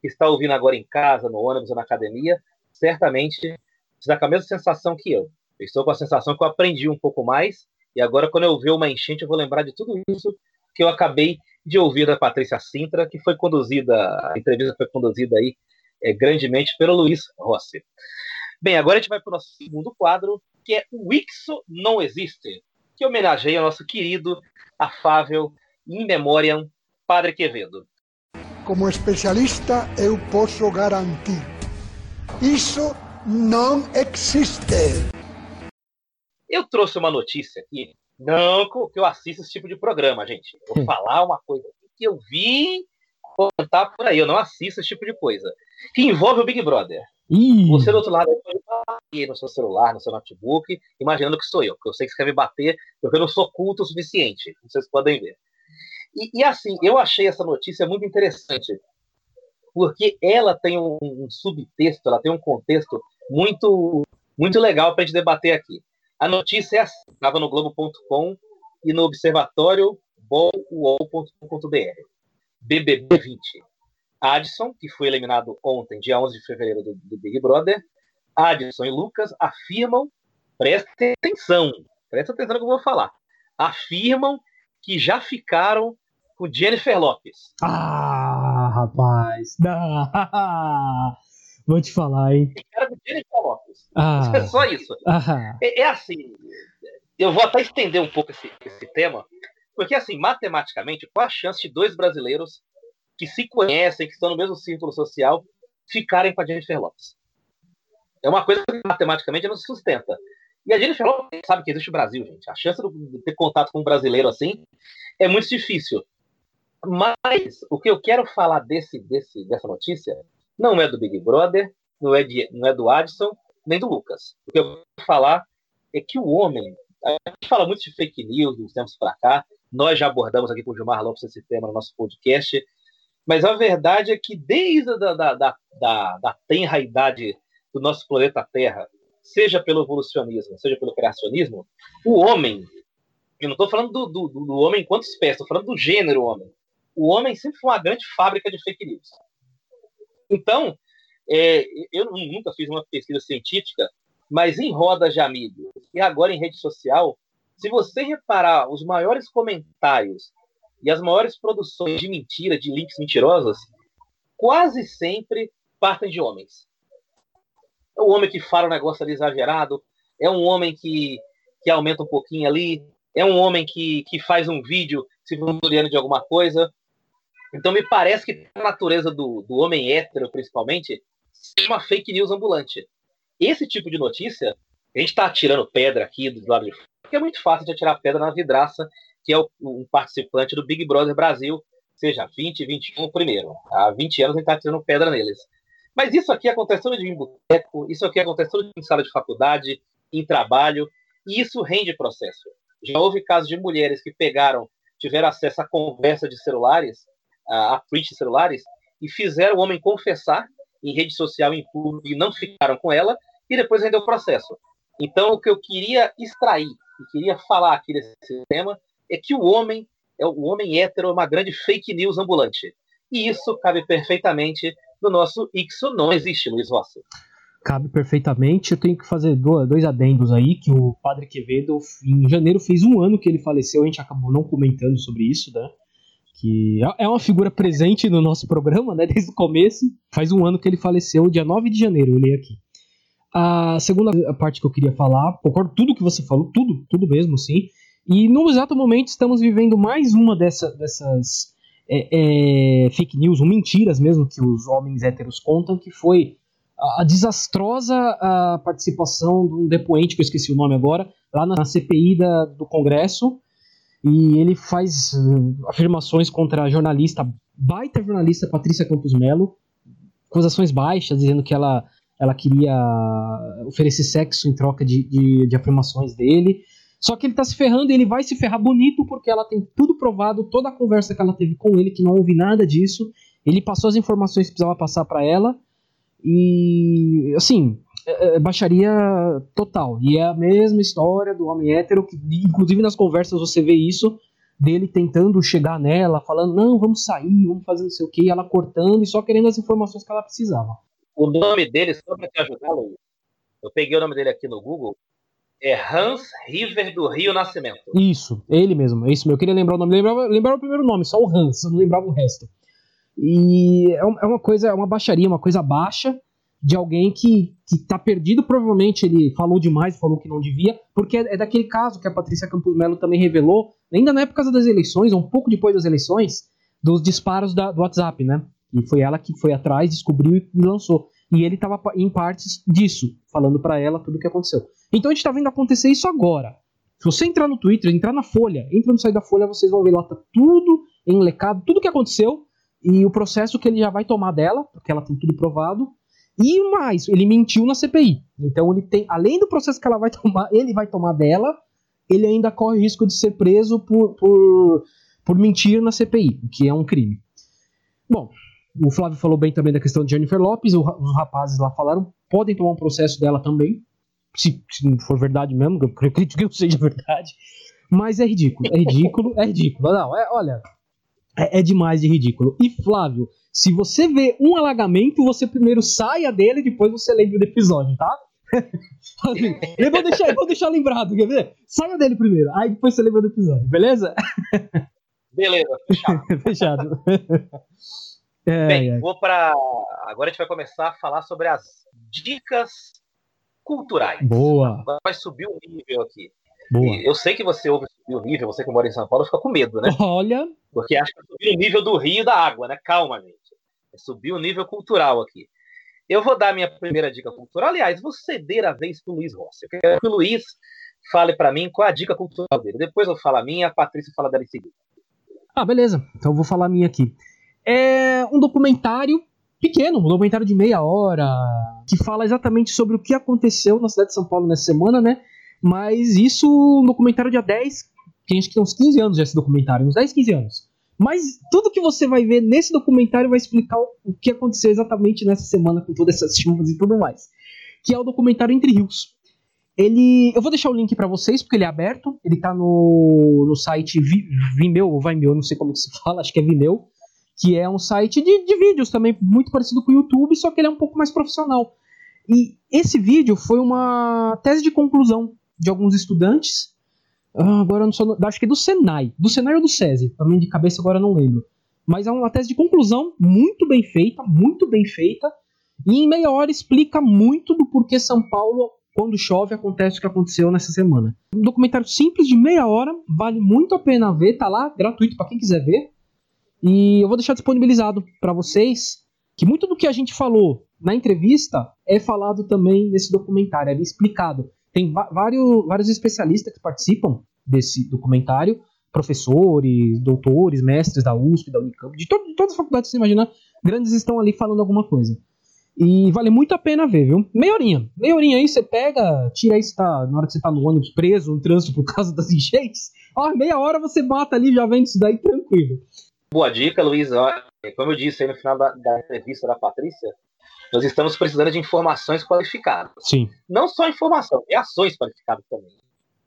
que está ouvindo agora em casa, no ônibus ou na academia, certamente está com a mesma sensação que eu. eu. Estou com a sensação que eu aprendi um pouco mais e agora, quando eu ver uma enchente, eu vou lembrar de tudo isso que eu acabei de ouvir da Patrícia Sintra, que foi conduzida, a entrevista foi conduzida aí é, grandemente pelo Luiz Rossi. Bem, agora a gente vai para o nosso segundo quadro, que é o Ixo Não Existe, que homenageia o nosso querido, afável, in memoriam, Padre Quevedo. Como especialista, eu posso garantir: isso não existe. Eu trouxe uma notícia aqui, não que eu assisto esse tipo de programa, gente. Vou hum. falar uma coisa que eu vi contar por aí, eu não assisto esse tipo de coisa. Que envolve o Big Brother. Ih. Você do outro lado no seu celular, no seu notebook, imaginando que sou eu, porque eu sei que você quer me bater, porque eu não sou culto o suficiente, como vocês podem ver. E, e assim, eu achei essa notícia muito interessante, porque ela tem um, um subtexto, ela tem um contexto muito, muito legal para a gente debater aqui. A notícia é assim, estava no Globo.com e no Observatório bolwall.com.br. BBB 20. Adson, que foi eliminado ontem, dia 11 de fevereiro, do, do Big Brother. Adson e Lucas afirmam, prestem atenção, presta atenção no que eu vou falar, afirmam que já ficaram com Jennifer Lopes. Ah, rapaz. Ah, [laughs] vou te falar, hein? Ficaram com Jennifer Lopes. Ah, [laughs] é só isso. Ah, é, é, assim, eu vou até estender um pouco esse, esse tema, porque assim, matematicamente, qual a chance de dois brasileiros que se conhecem, que estão no mesmo círculo social, ficarem com a Jennifer Lopes. É uma coisa que matematicamente não se sustenta. E a Jennifer Lopes sabe que existe o Brasil, gente. A chance de ter contato com um brasileiro assim é muito difícil. Mas o que eu quero falar desse, desse, dessa notícia não é do Big Brother, não é, de, não é do Adson, nem do Lucas. O que eu quero falar é que o homem. A gente fala muito de fake news dos tempos para cá. Nós já abordamos aqui com o Gilmar Lopes esse tema no nosso podcast. Mas a verdade é que desde a da, da, da, da tenra idade do nosso planeta Terra, seja pelo evolucionismo, seja pelo criacionismo, o homem, eu não estou falando do, do, do, homem enquanto espécie, estou falando do gênero homem. O homem sempre foi uma grande fábrica de fake news. Então, é, eu nunca fiz uma pesquisa científica, mas em rodas de amigos e agora em rede social, se você reparar os maiores comentários e as maiores produções de mentira, de links mentirosos, quase sempre partem de homens. É um homem que fala um negócio ali exagerado, é um homem que, que aumenta um pouquinho ali, é um homem que, que faz um vídeo se vangloriando de alguma coisa. Então me parece que a natureza do, do homem hétero, principalmente, é uma fake news ambulante. Esse tipo de notícia, a gente está tirando pedra aqui do lado de fora, porque é muito fácil de atirar pedra na vidraça que é o, um participante do Big Brother Brasil, seja 20, 21, primeiro. Há 20 anos a gente está tirando pedra neles. Mas isso aqui acontece todo dia em boteco, isso aqui acontece todo dia em sala de faculdade, em trabalho, e isso rende processo. Já houve casos de mulheres que pegaram, tiveram acesso a conversa de celulares, a, de celulares, e fizeram o homem confessar em rede social, em público, e não ficaram com ela, e depois rendeu o processo. Então, o que eu queria extrair e queria falar aqui desse tema é que o homem, é o homem hétero, é uma grande fake news ambulante. E isso cabe perfeitamente no nosso Ixo Não Existe, Luiz Rossi. Cabe perfeitamente. Eu tenho que fazer dois adendos aí, que o Padre Quevedo, em janeiro, fez um ano que ele faleceu, a gente acabou não comentando sobre isso, né? Que é, é uma figura presente no nosso programa, né? [laughs] Desde o começo. Faz um ano que ele faleceu, dia 9 de janeiro, eu li aqui. A segunda parte que eu queria falar, concordo tudo que você falou, tudo, tudo mesmo, sim. E no exato momento estamos vivendo mais uma dessa, dessas é, é, fake news, ou mentiras mesmo, que os homens héteros contam, que foi a, a desastrosa a participação de um depoente, que eu esqueci o nome agora, lá na, na CPI da, do Congresso, e ele faz uh, afirmações contra a jornalista, baita jornalista Patrícia Campos Melo, acusações baixas, dizendo que ela, ela queria oferecer sexo em troca de, de, de afirmações dele. Só que ele tá se ferrando e ele vai se ferrar bonito porque ela tem tudo provado, toda a conversa que ela teve com ele, que não houve nada disso. Ele passou as informações que precisava passar para ela. E, assim, é, é, baixaria total. E é a mesma história do homem hétero, que inclusive nas conversas você vê isso, dele tentando chegar nela, falando, não, vamos sair, vamos fazer não sei o que, e ela cortando e só querendo as informações que ela precisava. O nome dele, só pra te ajudar, eu peguei o nome dele aqui no Google, é Hans River do Rio Nascimento. Isso, ele mesmo. É isso mesmo. Eu queria lembrar o nome. Lembrava, lembrava o primeiro nome, só o Hans, eu não lembrava o resto. E é, é uma coisa, é uma baixaria, uma coisa baixa de alguém que, que tá perdido. Provavelmente ele falou demais, falou que não devia, porque é, é daquele caso que a Patrícia Campos Melo também revelou, ainda na época das eleições, um pouco depois das eleições, dos disparos da, do WhatsApp, né? E foi ela que foi atrás, descobriu e lançou. E ele estava em partes disso, falando para ela tudo o que aconteceu. Então a gente está vendo acontecer isso agora. Se você entrar no Twitter, entrar na Folha, entra no site da Folha, vocês vão ver lá tá tudo enlecado, tudo que aconteceu e o processo que ele já vai tomar dela, porque ela tem tudo provado. E mais, ele mentiu na CPI. Então ele tem, além do processo que ela vai [laughs] tomar, ele vai tomar dela, ele ainda corre risco de ser preso por, por, por mentir na CPI, o que é um crime. Bom, o Flávio falou bem também da questão de Jennifer Lopes, os rapazes lá falaram, podem tomar um processo dela também, se, se for verdade mesmo, eu acredito que não seja verdade, mas é ridículo, é ridículo, é ridículo. Não, é, olha, é, é, demais de ridículo. E Flávio, se você vê um alagamento, você primeiro saia dele, depois você lembra do episódio, tá? [laughs] eu vou deixar, vou deixar lembrado, quer ver? Saia dele primeiro, aí depois você lembra do episódio, beleza? Beleza, fechado. [laughs] fechado. [laughs] É, Bem, é. vou para. Agora a gente vai começar a falar sobre as dicas culturais. Boa. Vai subir o nível aqui. Eu sei que você ouve subir o nível, você que mora em São Paulo fica com medo, né? Olha. Porque acha que é subir o nível do rio e da água, né? Calma, gente. É subir o nível cultural aqui. Eu vou dar minha primeira dica cultural. Aliás, vou ceder a vez para o Luiz Rossi. Eu quero que o Luiz fale para mim qual é a dica cultural dele. Depois eu falo a minha, a Patrícia fala dela em seguida. Ah, beleza. Então eu vou falar a minha aqui. É um documentário pequeno, um documentário de meia hora, que fala exatamente sobre o que aconteceu na cidade de São Paulo nessa semana, né? Mas isso, um documentário de há 10, que acho que tem uns 15 anos já esse documentário, uns 10, 15 anos. Mas tudo que você vai ver nesse documentário vai explicar o que aconteceu exatamente nessa semana com todas essas chuvas e tudo mais. Que é o documentário Entre Rios. Ele, eu vou deixar o link para vocês porque ele é aberto. Ele tá no, no site Vimeo ou Vimeo, não sei como que se fala, acho que é Vimeo, que é um site de, de vídeos também muito parecido com o YouTube, só que ele é um pouco mais profissional. E esse vídeo foi uma tese de conclusão de alguns estudantes. Ah, agora não sou, acho que é do Senai, do Senai ou do SESI, também de cabeça agora não lembro. Mas é uma tese de conclusão muito bem feita, muito bem feita, e em meia hora explica muito do porquê São Paulo quando chove, acontece o que aconteceu nessa semana. Um documentário simples de meia hora, vale muito a pena ver, tá lá, gratuito para quem quiser ver. E eu vou deixar disponibilizado para vocês que muito do que a gente falou na entrevista é falado também nesse documentário, é explicado. Tem vários, vários especialistas que participam desse documentário, professores, doutores, mestres da USP, da Unicamp, de, to de todas as faculdades que você imaginar, grandes estão ali falando alguma coisa. E vale muito a pena ver, viu? Meia horinha. Meia horinha aí, você pega, tira aí se tá, na hora que você tá no ônibus preso, no trânsito por causa das [laughs] enchentes. Ó, meia hora você bota ali, já vem isso daí tranquilo. Boa dica, Luiz. Como eu disse aí no final da, da entrevista da Patrícia, nós estamos precisando de informações qualificadas. Sim. Não só informação, e ações qualificadas também.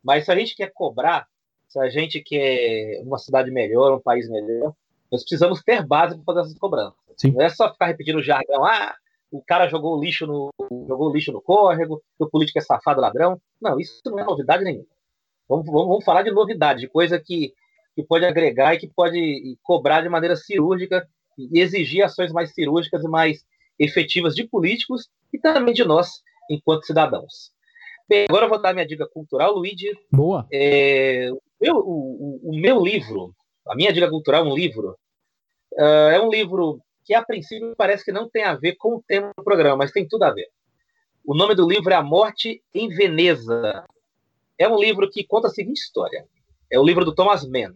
Mas se a gente quer cobrar, se a gente quer uma cidade melhor, um país melhor, nós precisamos ter base para fazer essas cobranças. Sim. Não é só ficar repetindo o jargão, ah, o cara jogou lixo no jogou lixo no córrego, o político é safado ladrão. Não, isso não é novidade nenhuma. Vamos, vamos, vamos falar de novidade, de coisa que, que pode agregar e que pode cobrar de maneira cirúrgica e exigir ações mais cirúrgicas e mais efetivas de políticos e também de nós, enquanto cidadãos. Bem, agora eu vou dar minha dica cultural, Luigi. Boa. É, eu, o, o, meu livro, a minha dica cultural é um livro. Uh, é um livro que a princípio parece que não tem a ver com o tema do programa, mas tem tudo a ver. O nome do livro é A Morte em Veneza. É um livro que conta a seguinte história. É o livro do Thomas Mann.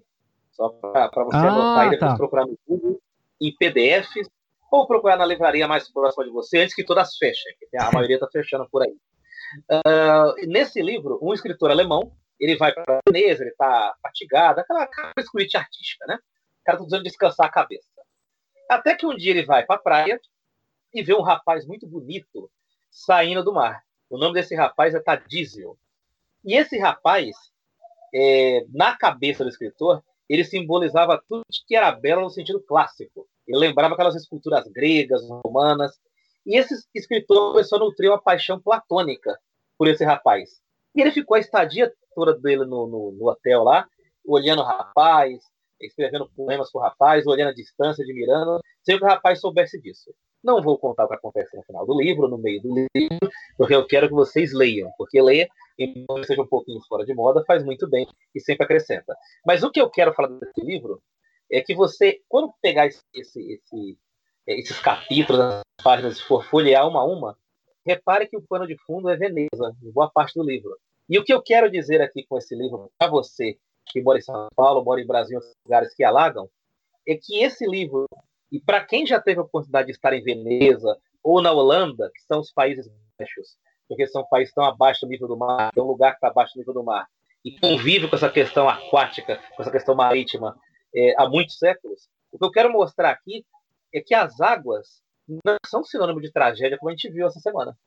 Só para você ah, anotar e depois tá. procurar no Google, em PDFs, ou procurar na livraria mais próxima de você, antes que todas fechem, que a maioria está fechando por aí. Uh, nesse livro, um escritor alemão, ele vai para Veneza, ele está fatigado, aquela, aquela escrita artística, né? O cara está precisando descansar a cabeça. Até que um dia ele vai para a praia e vê um rapaz muito bonito saindo do mar. O nome desse rapaz é Tadizio. E esse rapaz, é, na cabeça do escritor, ele simbolizava tudo que era belo no sentido clássico. Ele lembrava aquelas esculturas gregas, romanas. E esse escritor começou a nutrir uma paixão platônica por esse rapaz. E ele ficou a estadia toda dele no, no, no hotel lá, olhando o rapaz, escrevendo poemas com o rapaz, olhando a distância, admirando, sem que o rapaz soubesse disso. Não vou contar o que acontece no final do livro, no meio do livro, porque eu quero que vocês leiam, porque ler, embora seja um pouquinho fora de moda, faz muito bem e sempre acrescenta. Mas o que eu quero falar desse livro é que você, quando pegar esse, esse, esse, esses capítulos, as páginas, se for folhear uma a uma, repare que o pano de fundo é Veneza, boa parte do livro. E o que eu quero dizer aqui com esse livro para você que mora em São Paulo, mora em Brasil, em lugares que alagam, é que esse livro, e para quem já teve a oportunidade de estar em Veneza ou na Holanda, que são os países baixos, porque são países tão abaixo do nível do mar, é um lugar que está abaixo do nível do mar, e convive com essa questão aquática, com essa questão marítima é, há muitos séculos, o que eu quero mostrar aqui é que as águas não são sinônimo de tragédia, como a gente viu essa semana.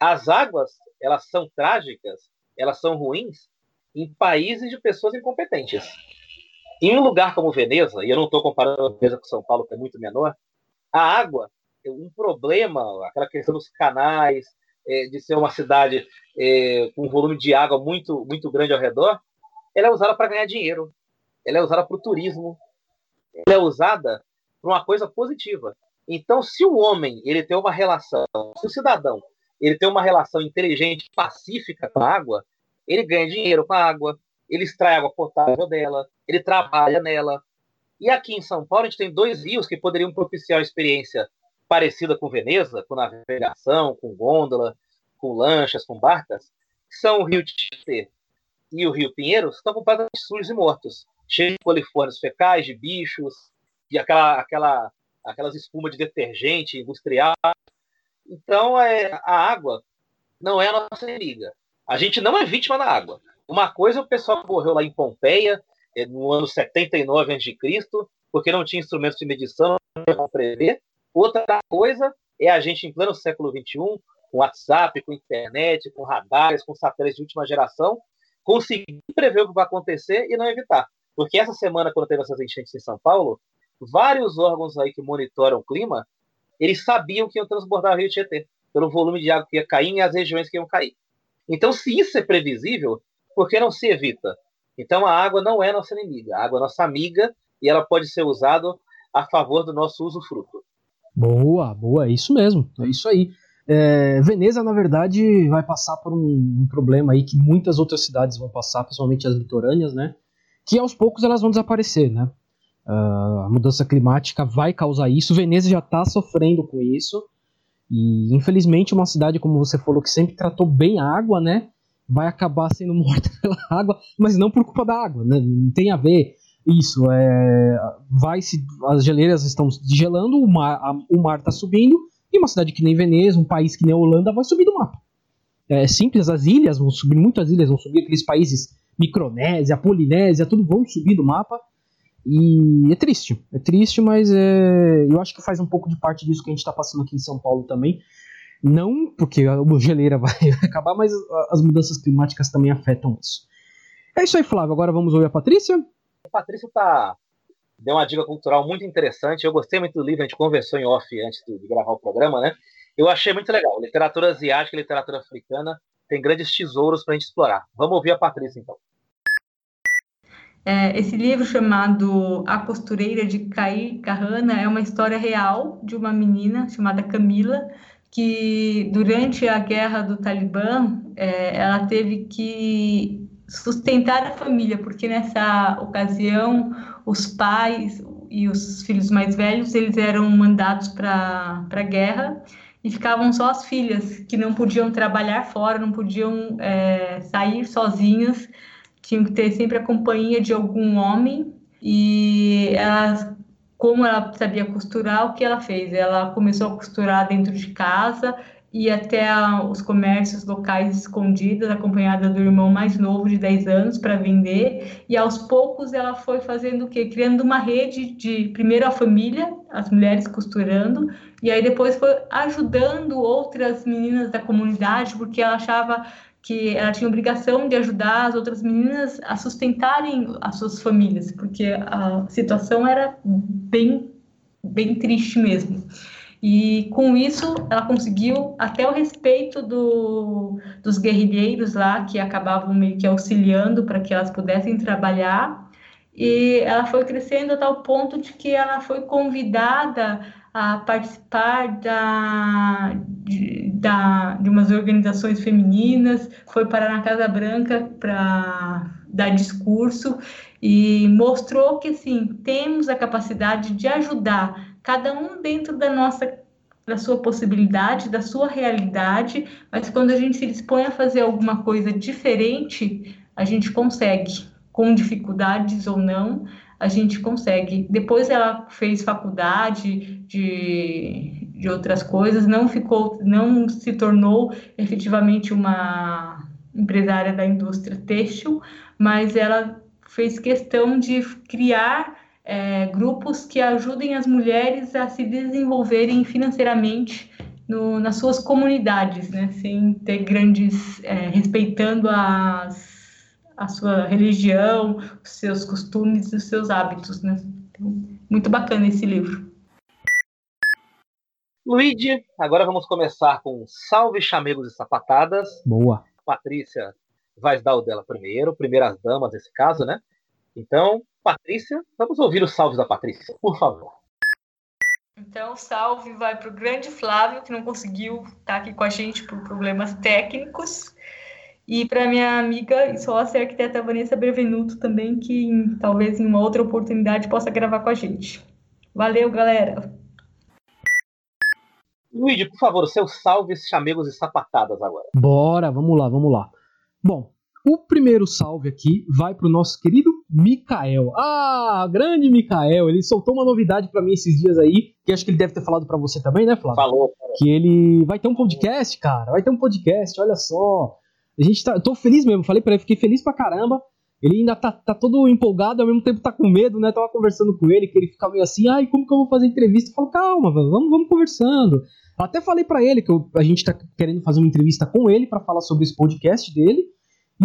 As águas, elas são trágicas, elas são ruins, em países de pessoas incompetentes. Em um lugar como Veneza, e eu não estou comparando Veneza com São Paulo, que é muito menor, a água é um problema, aquela questão dos canais, é, de ser uma cidade é, com um volume de água muito, muito grande ao redor, ela é usada para ganhar dinheiro, ela é usada para o turismo, ela é usada para uma coisa positiva. Então, se o homem ele tem uma relação, se o cidadão ele tem uma relação inteligente, pacífica com a água, ele ganha dinheiro com a água, ele extrai água potável dela, ele trabalha nela. E aqui em São Paulo a gente tem dois rios que poderiam propiciar uma experiência parecida com Veneza, com navegação, com gôndola, com lanchas, com barcas, são o Rio Tietê e o Rio Pinheiros, estão completamente sujos e mortos. Cheio de coliformes fecais, de bichos, e aquela, aquela, aquelas espumas de detergente industrial. Então, é, a água não é a nossa inimiga. A gente não é vítima da água. Uma coisa, o pessoal morreu lá em Pompeia, é, no ano 79 a.C., porque não tinha instrumentos de medição para prever. Outra coisa é a gente, em pleno século XXI, com WhatsApp, com internet, com radares, com satélites de última geração, conseguir prever o que vai acontecer e não evitar. Porque essa semana, quando teve essas enchentes em São Paulo, vários órgãos aí que monitoram o clima, eles sabiam que iam transbordar o Rio Tietê, pelo volume de água que ia cair e as regiões que iam cair. Então, se isso é previsível, por que não se evita? Então, a água não é nossa inimiga, a água é nossa amiga e ela pode ser usada a favor do nosso uso fruto. Boa, boa, é isso mesmo, é isso aí. É, Veneza, na verdade, vai passar por um, um, problema aí que muitas outras cidades vão passar, principalmente as litorâneas, né? Que aos poucos elas vão desaparecer, né? Uh, a mudança climática vai causar isso. Veneza já está sofrendo com isso. E infelizmente uma cidade, como você falou, que sempre tratou bem a água, né? Vai acabar sendo [laughs] morta pela água, mas não por culpa da água, né? Não tem a ver isso. É, vai se as geleiras estão gelando, o mar, a, o mar está subindo e uma cidade que nem Veneza, um país que nem a Holanda, vai subir do mapa. É simples, as ilhas vão subir, muitas ilhas vão subir, aqueles países, Micronésia, Polinésia, tudo vão subir do mapa. E é triste, é triste, mas é, eu acho que faz um pouco de parte disso que a gente está passando aqui em São Paulo também. Não porque a geleira [laughs] vai acabar, mas as mudanças climáticas também afetam isso. É isso aí, Flávio. Agora vamos ouvir a Patrícia. A Patrícia tá deu uma dica cultural muito interessante. Eu gostei muito do livro, a gente conversou em off antes de gravar o programa, né? Eu achei muito legal. Literatura asiática literatura africana tem grandes tesouros para a gente explorar. Vamos ouvir a Patrícia, então. É, esse livro chamado A Costureira de Cair Carrana é uma história real de uma menina chamada Camila que durante a guerra do Talibã é, ela teve que sustentar a família, porque nessa ocasião os pais e os filhos mais velhos eles eram mandados para a guerra e ficavam só as filhas que não podiam trabalhar fora, não podiam é, sair sozinhas, tinham que ter sempre a companhia de algum homem e elas como ela sabia costurar, o que ela fez? Ela começou a costurar dentro de casa e até a, os comércios locais escondidas, acompanhada do irmão mais novo de 10 anos para vender, e aos poucos ela foi fazendo o quê? Criando uma rede de primeiro a família, as mulheres costurando, e aí depois foi ajudando outras meninas da comunidade, porque ela achava que ela tinha obrigação de ajudar as outras meninas a sustentarem as suas famílias, porque a situação era bem bem triste mesmo. E com isso, ela conseguiu até o respeito do, dos guerrilheiros lá, que acabavam meio que auxiliando para que elas pudessem trabalhar. E ela foi crescendo a tal ponto de que ela foi convidada a participar da, de, da, de umas organizações femininas, foi parar na Casa Branca para dar discurso e mostrou que, assim, temos a capacidade de ajudar cada um dentro da nossa da sua possibilidade, da sua realidade, mas quando a gente se dispõe a fazer alguma coisa diferente, a gente consegue, com dificuldades ou não, a gente consegue. Depois ela fez faculdade de, de outras coisas, não ficou, não se tornou efetivamente uma empresária da indústria têxtil, mas ela fez questão de criar é, grupos que ajudem as mulheres a se desenvolverem financeiramente no, nas suas comunidades, né, sem ter grandes, é, respeitando as, a sua religião, os seus costumes e os seus hábitos, né. Então, muito bacana esse livro. Luigi, agora vamos começar com Salve Chamegos e Sapatadas. Boa. Patrícia vai dar o dela primeiro, primeiras damas nesse caso, né? Então, Patrícia, vamos ouvir os salves da Patrícia, por favor. Então, salve vai para o grande Flávio, que não conseguiu estar tá aqui com a gente por problemas técnicos. E para minha amiga e sócia arquiteta Vanessa Bervenuto também, que em, talvez em uma outra oportunidade possa gravar com a gente. Valeu, galera! Luigi, por favor, seus salves, chamegos e sapatadas agora. Bora, vamos lá, vamos lá. Bom, o primeiro salve aqui vai para o nosso querido Mikael. Ah, grande Mikael. Ele soltou uma novidade para mim esses dias aí, que acho que ele deve ter falado para você também, né, Flávio? Falou. Que ele vai ter um podcast, cara. Vai ter um podcast, olha só. A gente tá. Tô feliz mesmo, falei pra ele, fiquei feliz pra caramba. Ele ainda tá, tá todo empolgado, ao mesmo tempo tá com medo, né? Tava conversando com ele, que ele fica meio assim, ai, como que eu vou fazer entrevista? Eu falo, calma, vamos, vamos conversando. Até falei para ele que eu, a gente tá querendo fazer uma entrevista com ele para falar sobre esse podcast dele.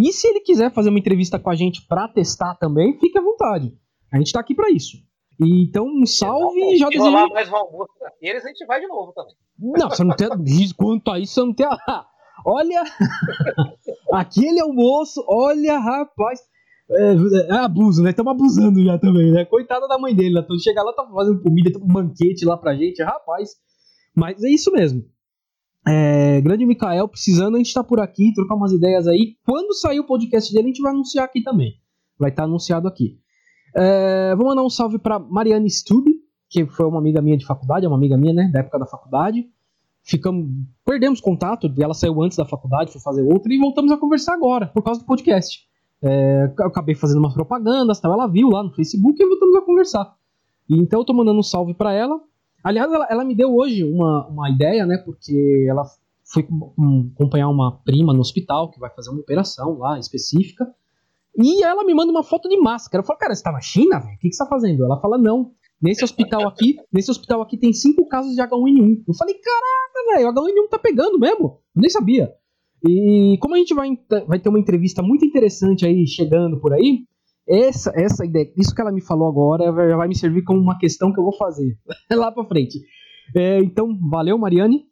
E se ele quiser fazer uma entrevista com a gente para testar também, fique à vontade. A gente tá aqui para isso. E, então, um salve e já desejo. Se rolar mais um almoço daqueles, a gente vai de novo também. Não, você não tem. Quanto a isso, você não tem. Olha! [laughs] Aquele almoço, olha, rapaz. É, é abuso, né? Estamos abusando já também, né? Coitada da mãe dele, né? Chega lá, tá fazendo comida, tá um banquete lá pra gente, rapaz. Mas é isso mesmo. É, grande Mikael, precisando, a gente tá por aqui, trocar umas ideias aí. Quando sair o podcast dele, a gente vai anunciar aqui também. Vai estar tá anunciado aqui. É, vou mandar um salve pra Mariane Stube, que foi uma amiga minha de faculdade, é uma amiga minha, né? Da época da faculdade. Ficamos, perdemos contato, ela saiu antes da faculdade, foi fazer outra, e voltamos a conversar agora, por causa do podcast. É, eu acabei fazendo umas propagandas, tal, ela viu lá no Facebook e voltamos a conversar. E, então eu tô mandando um salve para ela. Aliás, ela, ela, me deu hoje uma, uma ideia, né? Porque ela foi acompanhar uma prima no hospital que vai fazer uma operação lá específica. E ela me manda uma foto de máscara. Eu falo, cara, você tá na China, velho? O que, que você tá fazendo? Ela fala, não. Nesse hospital aqui, nesse hospital aqui tem cinco casos de H1N1. Eu falei, caraca, velho, o H1N1 tá pegando mesmo. Eu nem sabia. E como a gente vai, vai ter uma entrevista muito interessante aí chegando por aí, essa, essa ideia, isso que ela me falou agora já vai me servir como uma questão que eu vou fazer [laughs] lá pra frente. É, então, valeu, Mariane.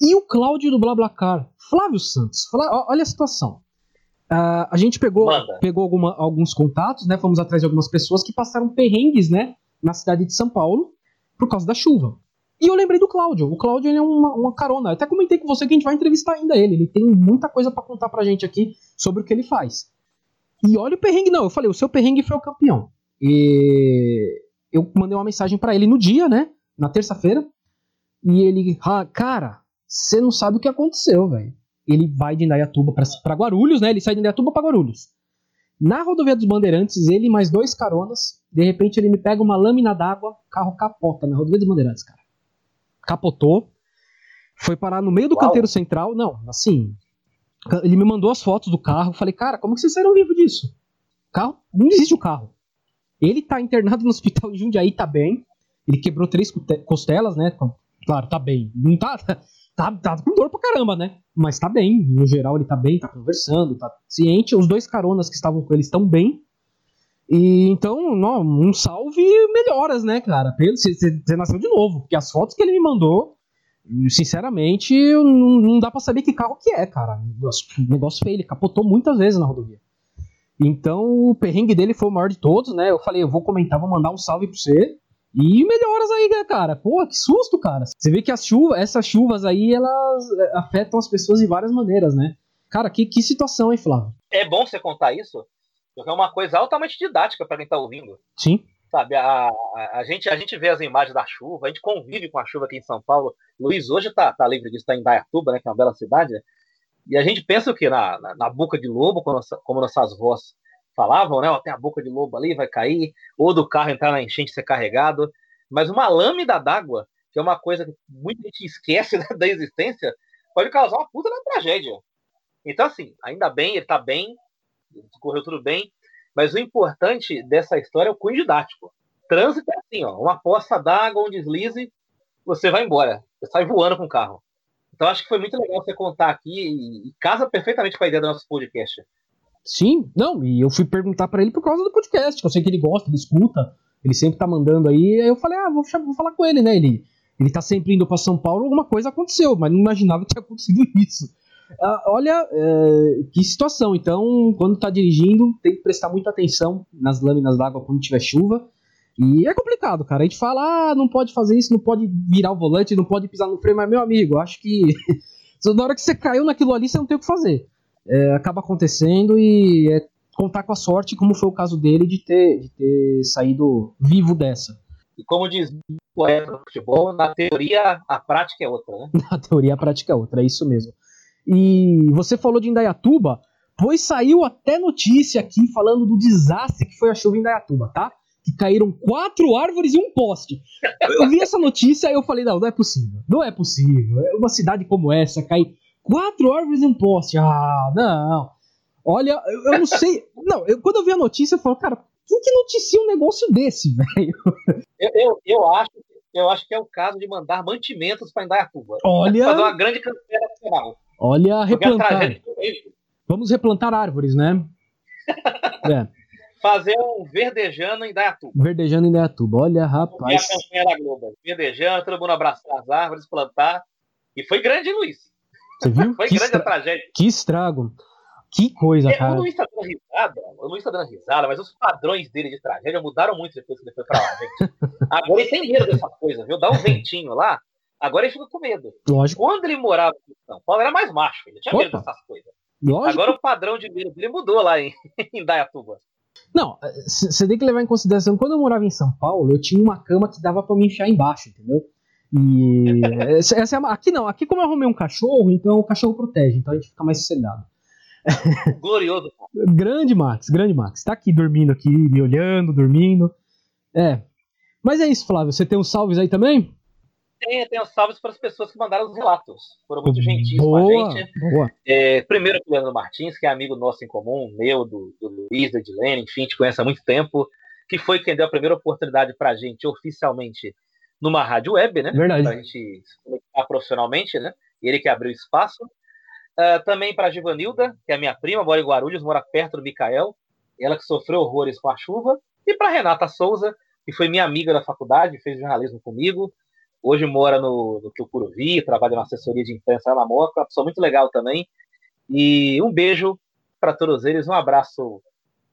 E o Cláudio do BlaBlaCar, Flávio Santos, olha a situação. Uh, a gente pegou, pegou alguma, alguns contatos, né? Fomos atrás de algumas pessoas que passaram perrengues, né? Na cidade de São Paulo por causa da chuva. E eu lembrei do Cláudio. O Cláudio é uma, uma carona. Eu até comentei com você que a gente vai entrevistar ainda ele. Ele tem muita coisa para contar pra gente aqui sobre o que ele faz. E olha o perrengue, não. Eu falei, o seu perrengue foi o campeão. E eu mandei uma mensagem para ele no dia, né? Na terça-feira. E ele, ah, cara, você não sabe o que aconteceu, velho. Ele vai de Indaiatuba para Guarulhos, né? Ele sai de Indaiatuba para Guarulhos. Na rodovia dos Bandeirantes, ele mais dois caronas, de repente ele me pega uma lâmina d'água, carro capota na rodovia dos Bandeirantes, cara capotou, foi parar no meio do Uau. canteiro central. Não, assim, ele me mandou as fotos do carro. Falei, cara, como que vocês saíram vivo disso? Carro, não existe o carro. Ele tá internado no [laughs] hospital de Jundiaí, tá bem. Ele quebrou três costelas, né? Claro, tá bem. Não tá, tá, tá com dor pra caramba, né? Mas tá bem. No geral, ele tá bem, tá conversando, tá ciente. Os dois caronas que estavam com ele estão bem. E então, não, um salve melhoras, né, cara? Você, você nasceu de novo, porque as fotos que ele me mandou, sinceramente, não, não dá para saber que carro que é, cara. O negócio feio, ele capotou muitas vezes na rodovia. Então, o perrengue dele foi o maior de todos, né? Eu falei, eu vou comentar, vou mandar um salve pra você. E melhoras aí, né, cara? Pô, que susto, cara. Você vê que as chuvas, essas chuvas aí, elas é, afetam as pessoas de várias maneiras, né? Cara, que, que situação, hein, Flávio? É bom você contar isso, porque é uma coisa altamente didática para quem está ouvindo. Sim. Sabe, a, a, a, gente, a gente vê as imagens da chuva, a gente convive com a chuva aqui em São Paulo. Luiz hoje está tá livre disso, está em Dayatuba, né, que é uma bela cidade. E a gente pensa o quê? Na, na, na boca de lobo, como, como nossas vós falavam, né? Tem a boca de lobo ali, vai cair, ou do carro entrar na enchente ser carregado. Mas uma lâmina d'água, que é uma coisa que muita gente esquece [laughs] da existência, pode causar uma puta na tragédia. Então, assim, ainda bem, ele está bem, correu tudo bem. Mas o importante dessa história é o cunho didático. Trânsito é assim, ó, uma poça d'água, um deslize, você vai embora. Você sai voando com o carro. Então acho que foi muito legal você contar aqui e casa perfeitamente com a ideia do nosso podcast. Sim, não, e eu fui perguntar para ele por causa do podcast, que eu sei que ele gosta, ele escuta, ele sempre tá mandando aí, aí eu falei, ah, vou, vou falar com ele, né? Ele, ele tá sempre indo para São Paulo, alguma coisa aconteceu, mas não imaginava que tinha acontecido [laughs] isso. Ah, olha, é, que situação. Então, quando está dirigindo, tem que prestar muita atenção nas lâminas d'água quando tiver chuva. E é complicado, cara. A gente fala, ah, não pode fazer isso, não pode virar o volante, não pode pisar no freio, mas, meu amigo, acho que [laughs] na hora que você caiu naquilo ali, você não tem o que fazer. É, acaba acontecendo e é contar com a sorte, como foi o caso dele, de ter, de ter saído vivo dessa. E como diz o poeta do futebol, na teoria a prática é outra, né? [laughs] Na teoria a prática é outra, é isso mesmo. E você falou de Indaiatuba. Pois saiu até notícia aqui falando do desastre que foi a chuva em Dayatuba, tá? Que caíram quatro árvores e um poste. Eu vi essa notícia e eu falei, não, não é possível. Não é possível. É uma cidade como essa, cair quatro árvores e um poste. Ah, não. Olha, eu, eu não [laughs] sei. Não, eu, quando eu vi a notícia, eu falo, cara, quem que noticia um negócio desse, [laughs] velho? Eu, eu, eu, acho, eu acho que é o caso de mandar mantimentos para Indaiatuba. Olha. Fazer uma grande campanha nacional. Olha, replantar. Vamos replantar árvores, né? [laughs] é. Fazer um verdejando em Indaiatuba. Verdejando em Indaiatuba. Olha, rapaz. a campanha da Globo. Verdejando, todo mundo abraçar as árvores, plantar. E foi grande, Luiz. Você viu? foi que grande estra... a tragédia. Que estrago. Que coisa, é, cara. O Luiz tá dando risada, o Luiz tá dando risada, mas os padrões dele de tragédia mudaram muito depois que ele foi pra lá, gente. Agora ele tem medo dessa coisa, viu? Dá um ventinho lá, agora ele fica com medo. Lógico. Quando ele morava em São Paulo, era mais macho, ele tinha Opa. medo dessas coisas. Lógico. Agora o padrão de medo dele mudou lá em, [laughs] em Dayatuba. Não, você tem que levar em consideração, quando eu morava em São Paulo, eu tinha uma cama que dava pra me enfiar embaixo, entendeu? E essa, essa é a- aqui não, aqui como eu arrumei um cachorro, então o cachorro protege, então a gente fica mais sossegado. [laughs] Glorioso. Grande Max, grande Max. Tá aqui dormindo aqui, me olhando, dormindo. É. Mas é isso, Flávio. Você tem uns salves aí também? Tem, tem os salves para as pessoas que mandaram os relatos. Foram muito gentis com boa, a gente. boa. É, primeiro, o Leandro Martins, que é amigo nosso em comum, meu, do, do Luiz, da Edilene, enfim, te conhece há muito tempo, que foi quem deu a primeira oportunidade para a gente oficialmente numa rádio web, né? Verdade. Para a gente se conectar profissionalmente, né? Ele que abriu espaço. Ah, também para a Givanilda, que é minha prima, mora em Guarulhos, mora perto do Micael, ela que sofreu horrores com a chuva. E para Renata Souza, que foi minha amiga da faculdade, fez jornalismo comigo, hoje mora no, no Tucuruvi, trabalha na assessoria de imprensa lá na Moca, uma pessoa muito legal também. E um beijo para todos eles, um abraço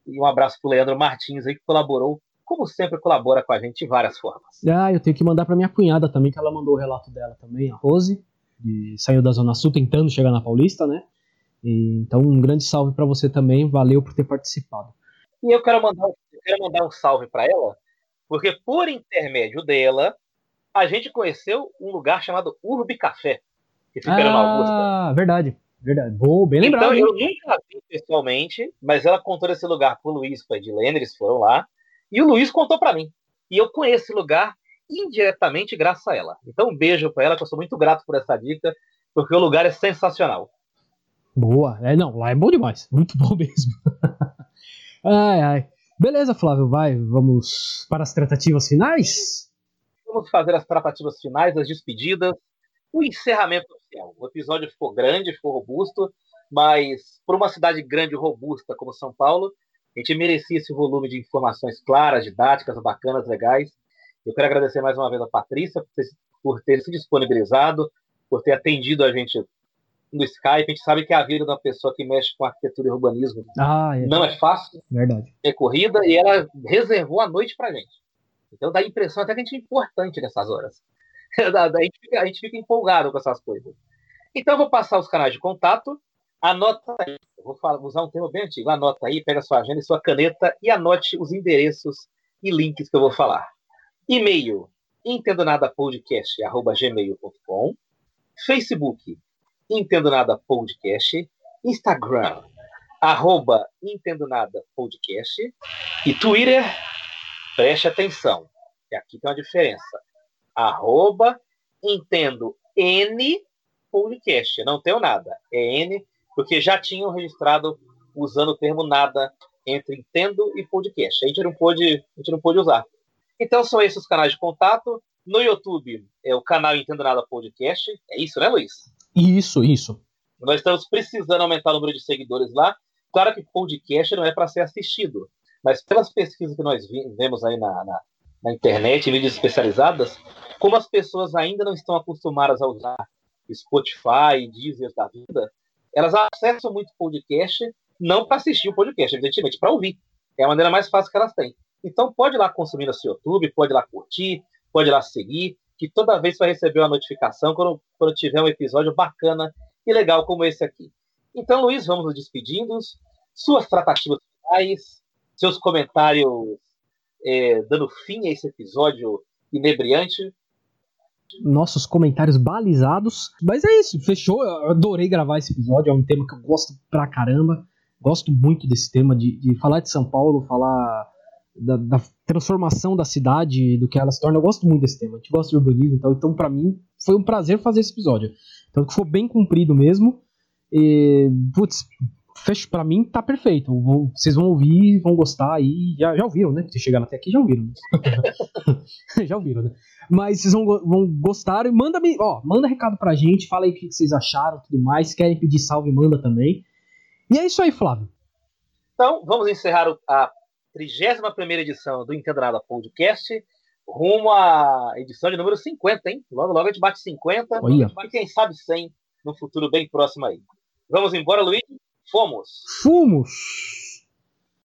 e um abraço para o Leandro Martins aí, que colaborou, como sempre colabora com a gente de várias formas. Ah, eu tenho que mandar pra minha cunhada também, que ela mandou o relato dela também, a Rose, que saiu da Zona Sul tentando chegar na Paulista, né? E, então, um grande salve pra você também, valeu por ter participado. E eu quero mandar, eu quero mandar um salve para ela, porque por intermédio dela, a gente conheceu um lugar chamado Urbi Café, que fica na Augusta. Ah, verdade, verdade. Boa, bem lembrado. Então, eu nunca vi pessoalmente, mas ela contou esse lugar pro Luiz e pra Edilene, eles foram lá, e o Luiz contou para mim. E eu conheço esse lugar indiretamente graças a ela. Então, um beijo para ela, que eu sou muito grato por essa dica, porque o lugar é sensacional. Boa. É, não, lá é bom demais. Muito bom [laughs] mesmo. ai, ai. Beleza, Flávio, vai. Vamos para as tratativas finais? Vamos fazer as tratativas finais, as despedidas, o encerramento oficial. O episódio ficou grande, ficou robusto, mas por uma cidade grande e robusta como São Paulo, a gente merecia esse volume de informações claras, didáticas, bacanas, legais. Eu quero agradecer mais uma vez a Patrícia por ter, por ter se disponibilizado, por ter atendido a gente no Skype. A gente sabe que a vida da pessoa que mexe com arquitetura e urbanismo Ah, é. não é fácil, Verdade. é corrida, e ela reservou a noite pra gente. Então dá a impressão até que a gente é importante nessas horas. [laughs] A, gente fica, a gente fica empolgado com essas coisas. Então eu vou passar os canais de contato. Anota aí, vou falar- usar um termo bem antigo. Anota aí, pega sua agenda e sua caneta e anote os endereços e links que eu vou falar. E-mail, entendonadapodcast.gmail.com Facebook, Entendo Nada Podcast, Instagram, arroba Entendo Nada Podcast e Twitter, preste atenção, que aqui tem uma diferença. Arroba Entendo N Podcast, não tenho nada, é N, porque já tinham registrado usando o termo nada entre Entendo e Podcast. A gente não pôde, a gente não pôde usar. Então são esses os canais de contato. No YouTube é o canal Entendo Nada Podcast. É isso, né, Luiz? Isso, isso. Nós estamos precisando aumentar o número de seguidores lá. Claro que podcast não é para ser assistido, mas pelas pesquisas que nós vemos aí na, na, na internet, em mídias especializadas, como as pessoas ainda não estão acostumadas a usar Spotify, Deezer da vida, elas acessam muito podcast, não para assistir o podcast, evidentemente, para ouvir. É a maneira mais fácil que elas têm. Então pode ir lá consumir no seu YouTube, pode ir lá curtir, pode ir lá seguir, que toda vez vai receber uma notificação quando, quando tiver um episódio bacana e legal como esse aqui. Então, Luiz, vamos nos despedindo. Suas tratativas finais, seus comentários é, dando fim a esse episódio inebriante. Nossos comentários balizados. Mas é isso, fechou. Eu adorei gravar esse episódio. É um tema que eu gosto pra caramba. Gosto muito desse tema de, de falar de São Paulo, falar da, da, transformação da cidade, do que ela se torna. Eu gosto muito desse tema. A gente gosta de urbanismo, então, então para mim foi um prazer fazer esse episódio. Então, que foi bem cumprido mesmo. E, putz, fecho, pra mim tá perfeito. Vou, vocês vão ouvir, vão gostar aí. Já, já ouviram, né? Se chegaram até aqui, já ouviram. Né? [laughs] já ouviram, né? Mas vocês vão, vão gostar. Manda, ó, manda recado pra gente, fala aí o que vocês acharam tudo mais. Se querem pedir salve, manda também. E é isso aí, Flávio. Então, vamos encerrar a 31 edição do Entendo Nada Podcast, rumo à edição de número 50, hein? Logo, logo a gente bate 50, Olha. e quem sabe 100 no futuro bem próximo aí. Vamos embora, Luiz? Fomos! Fomos!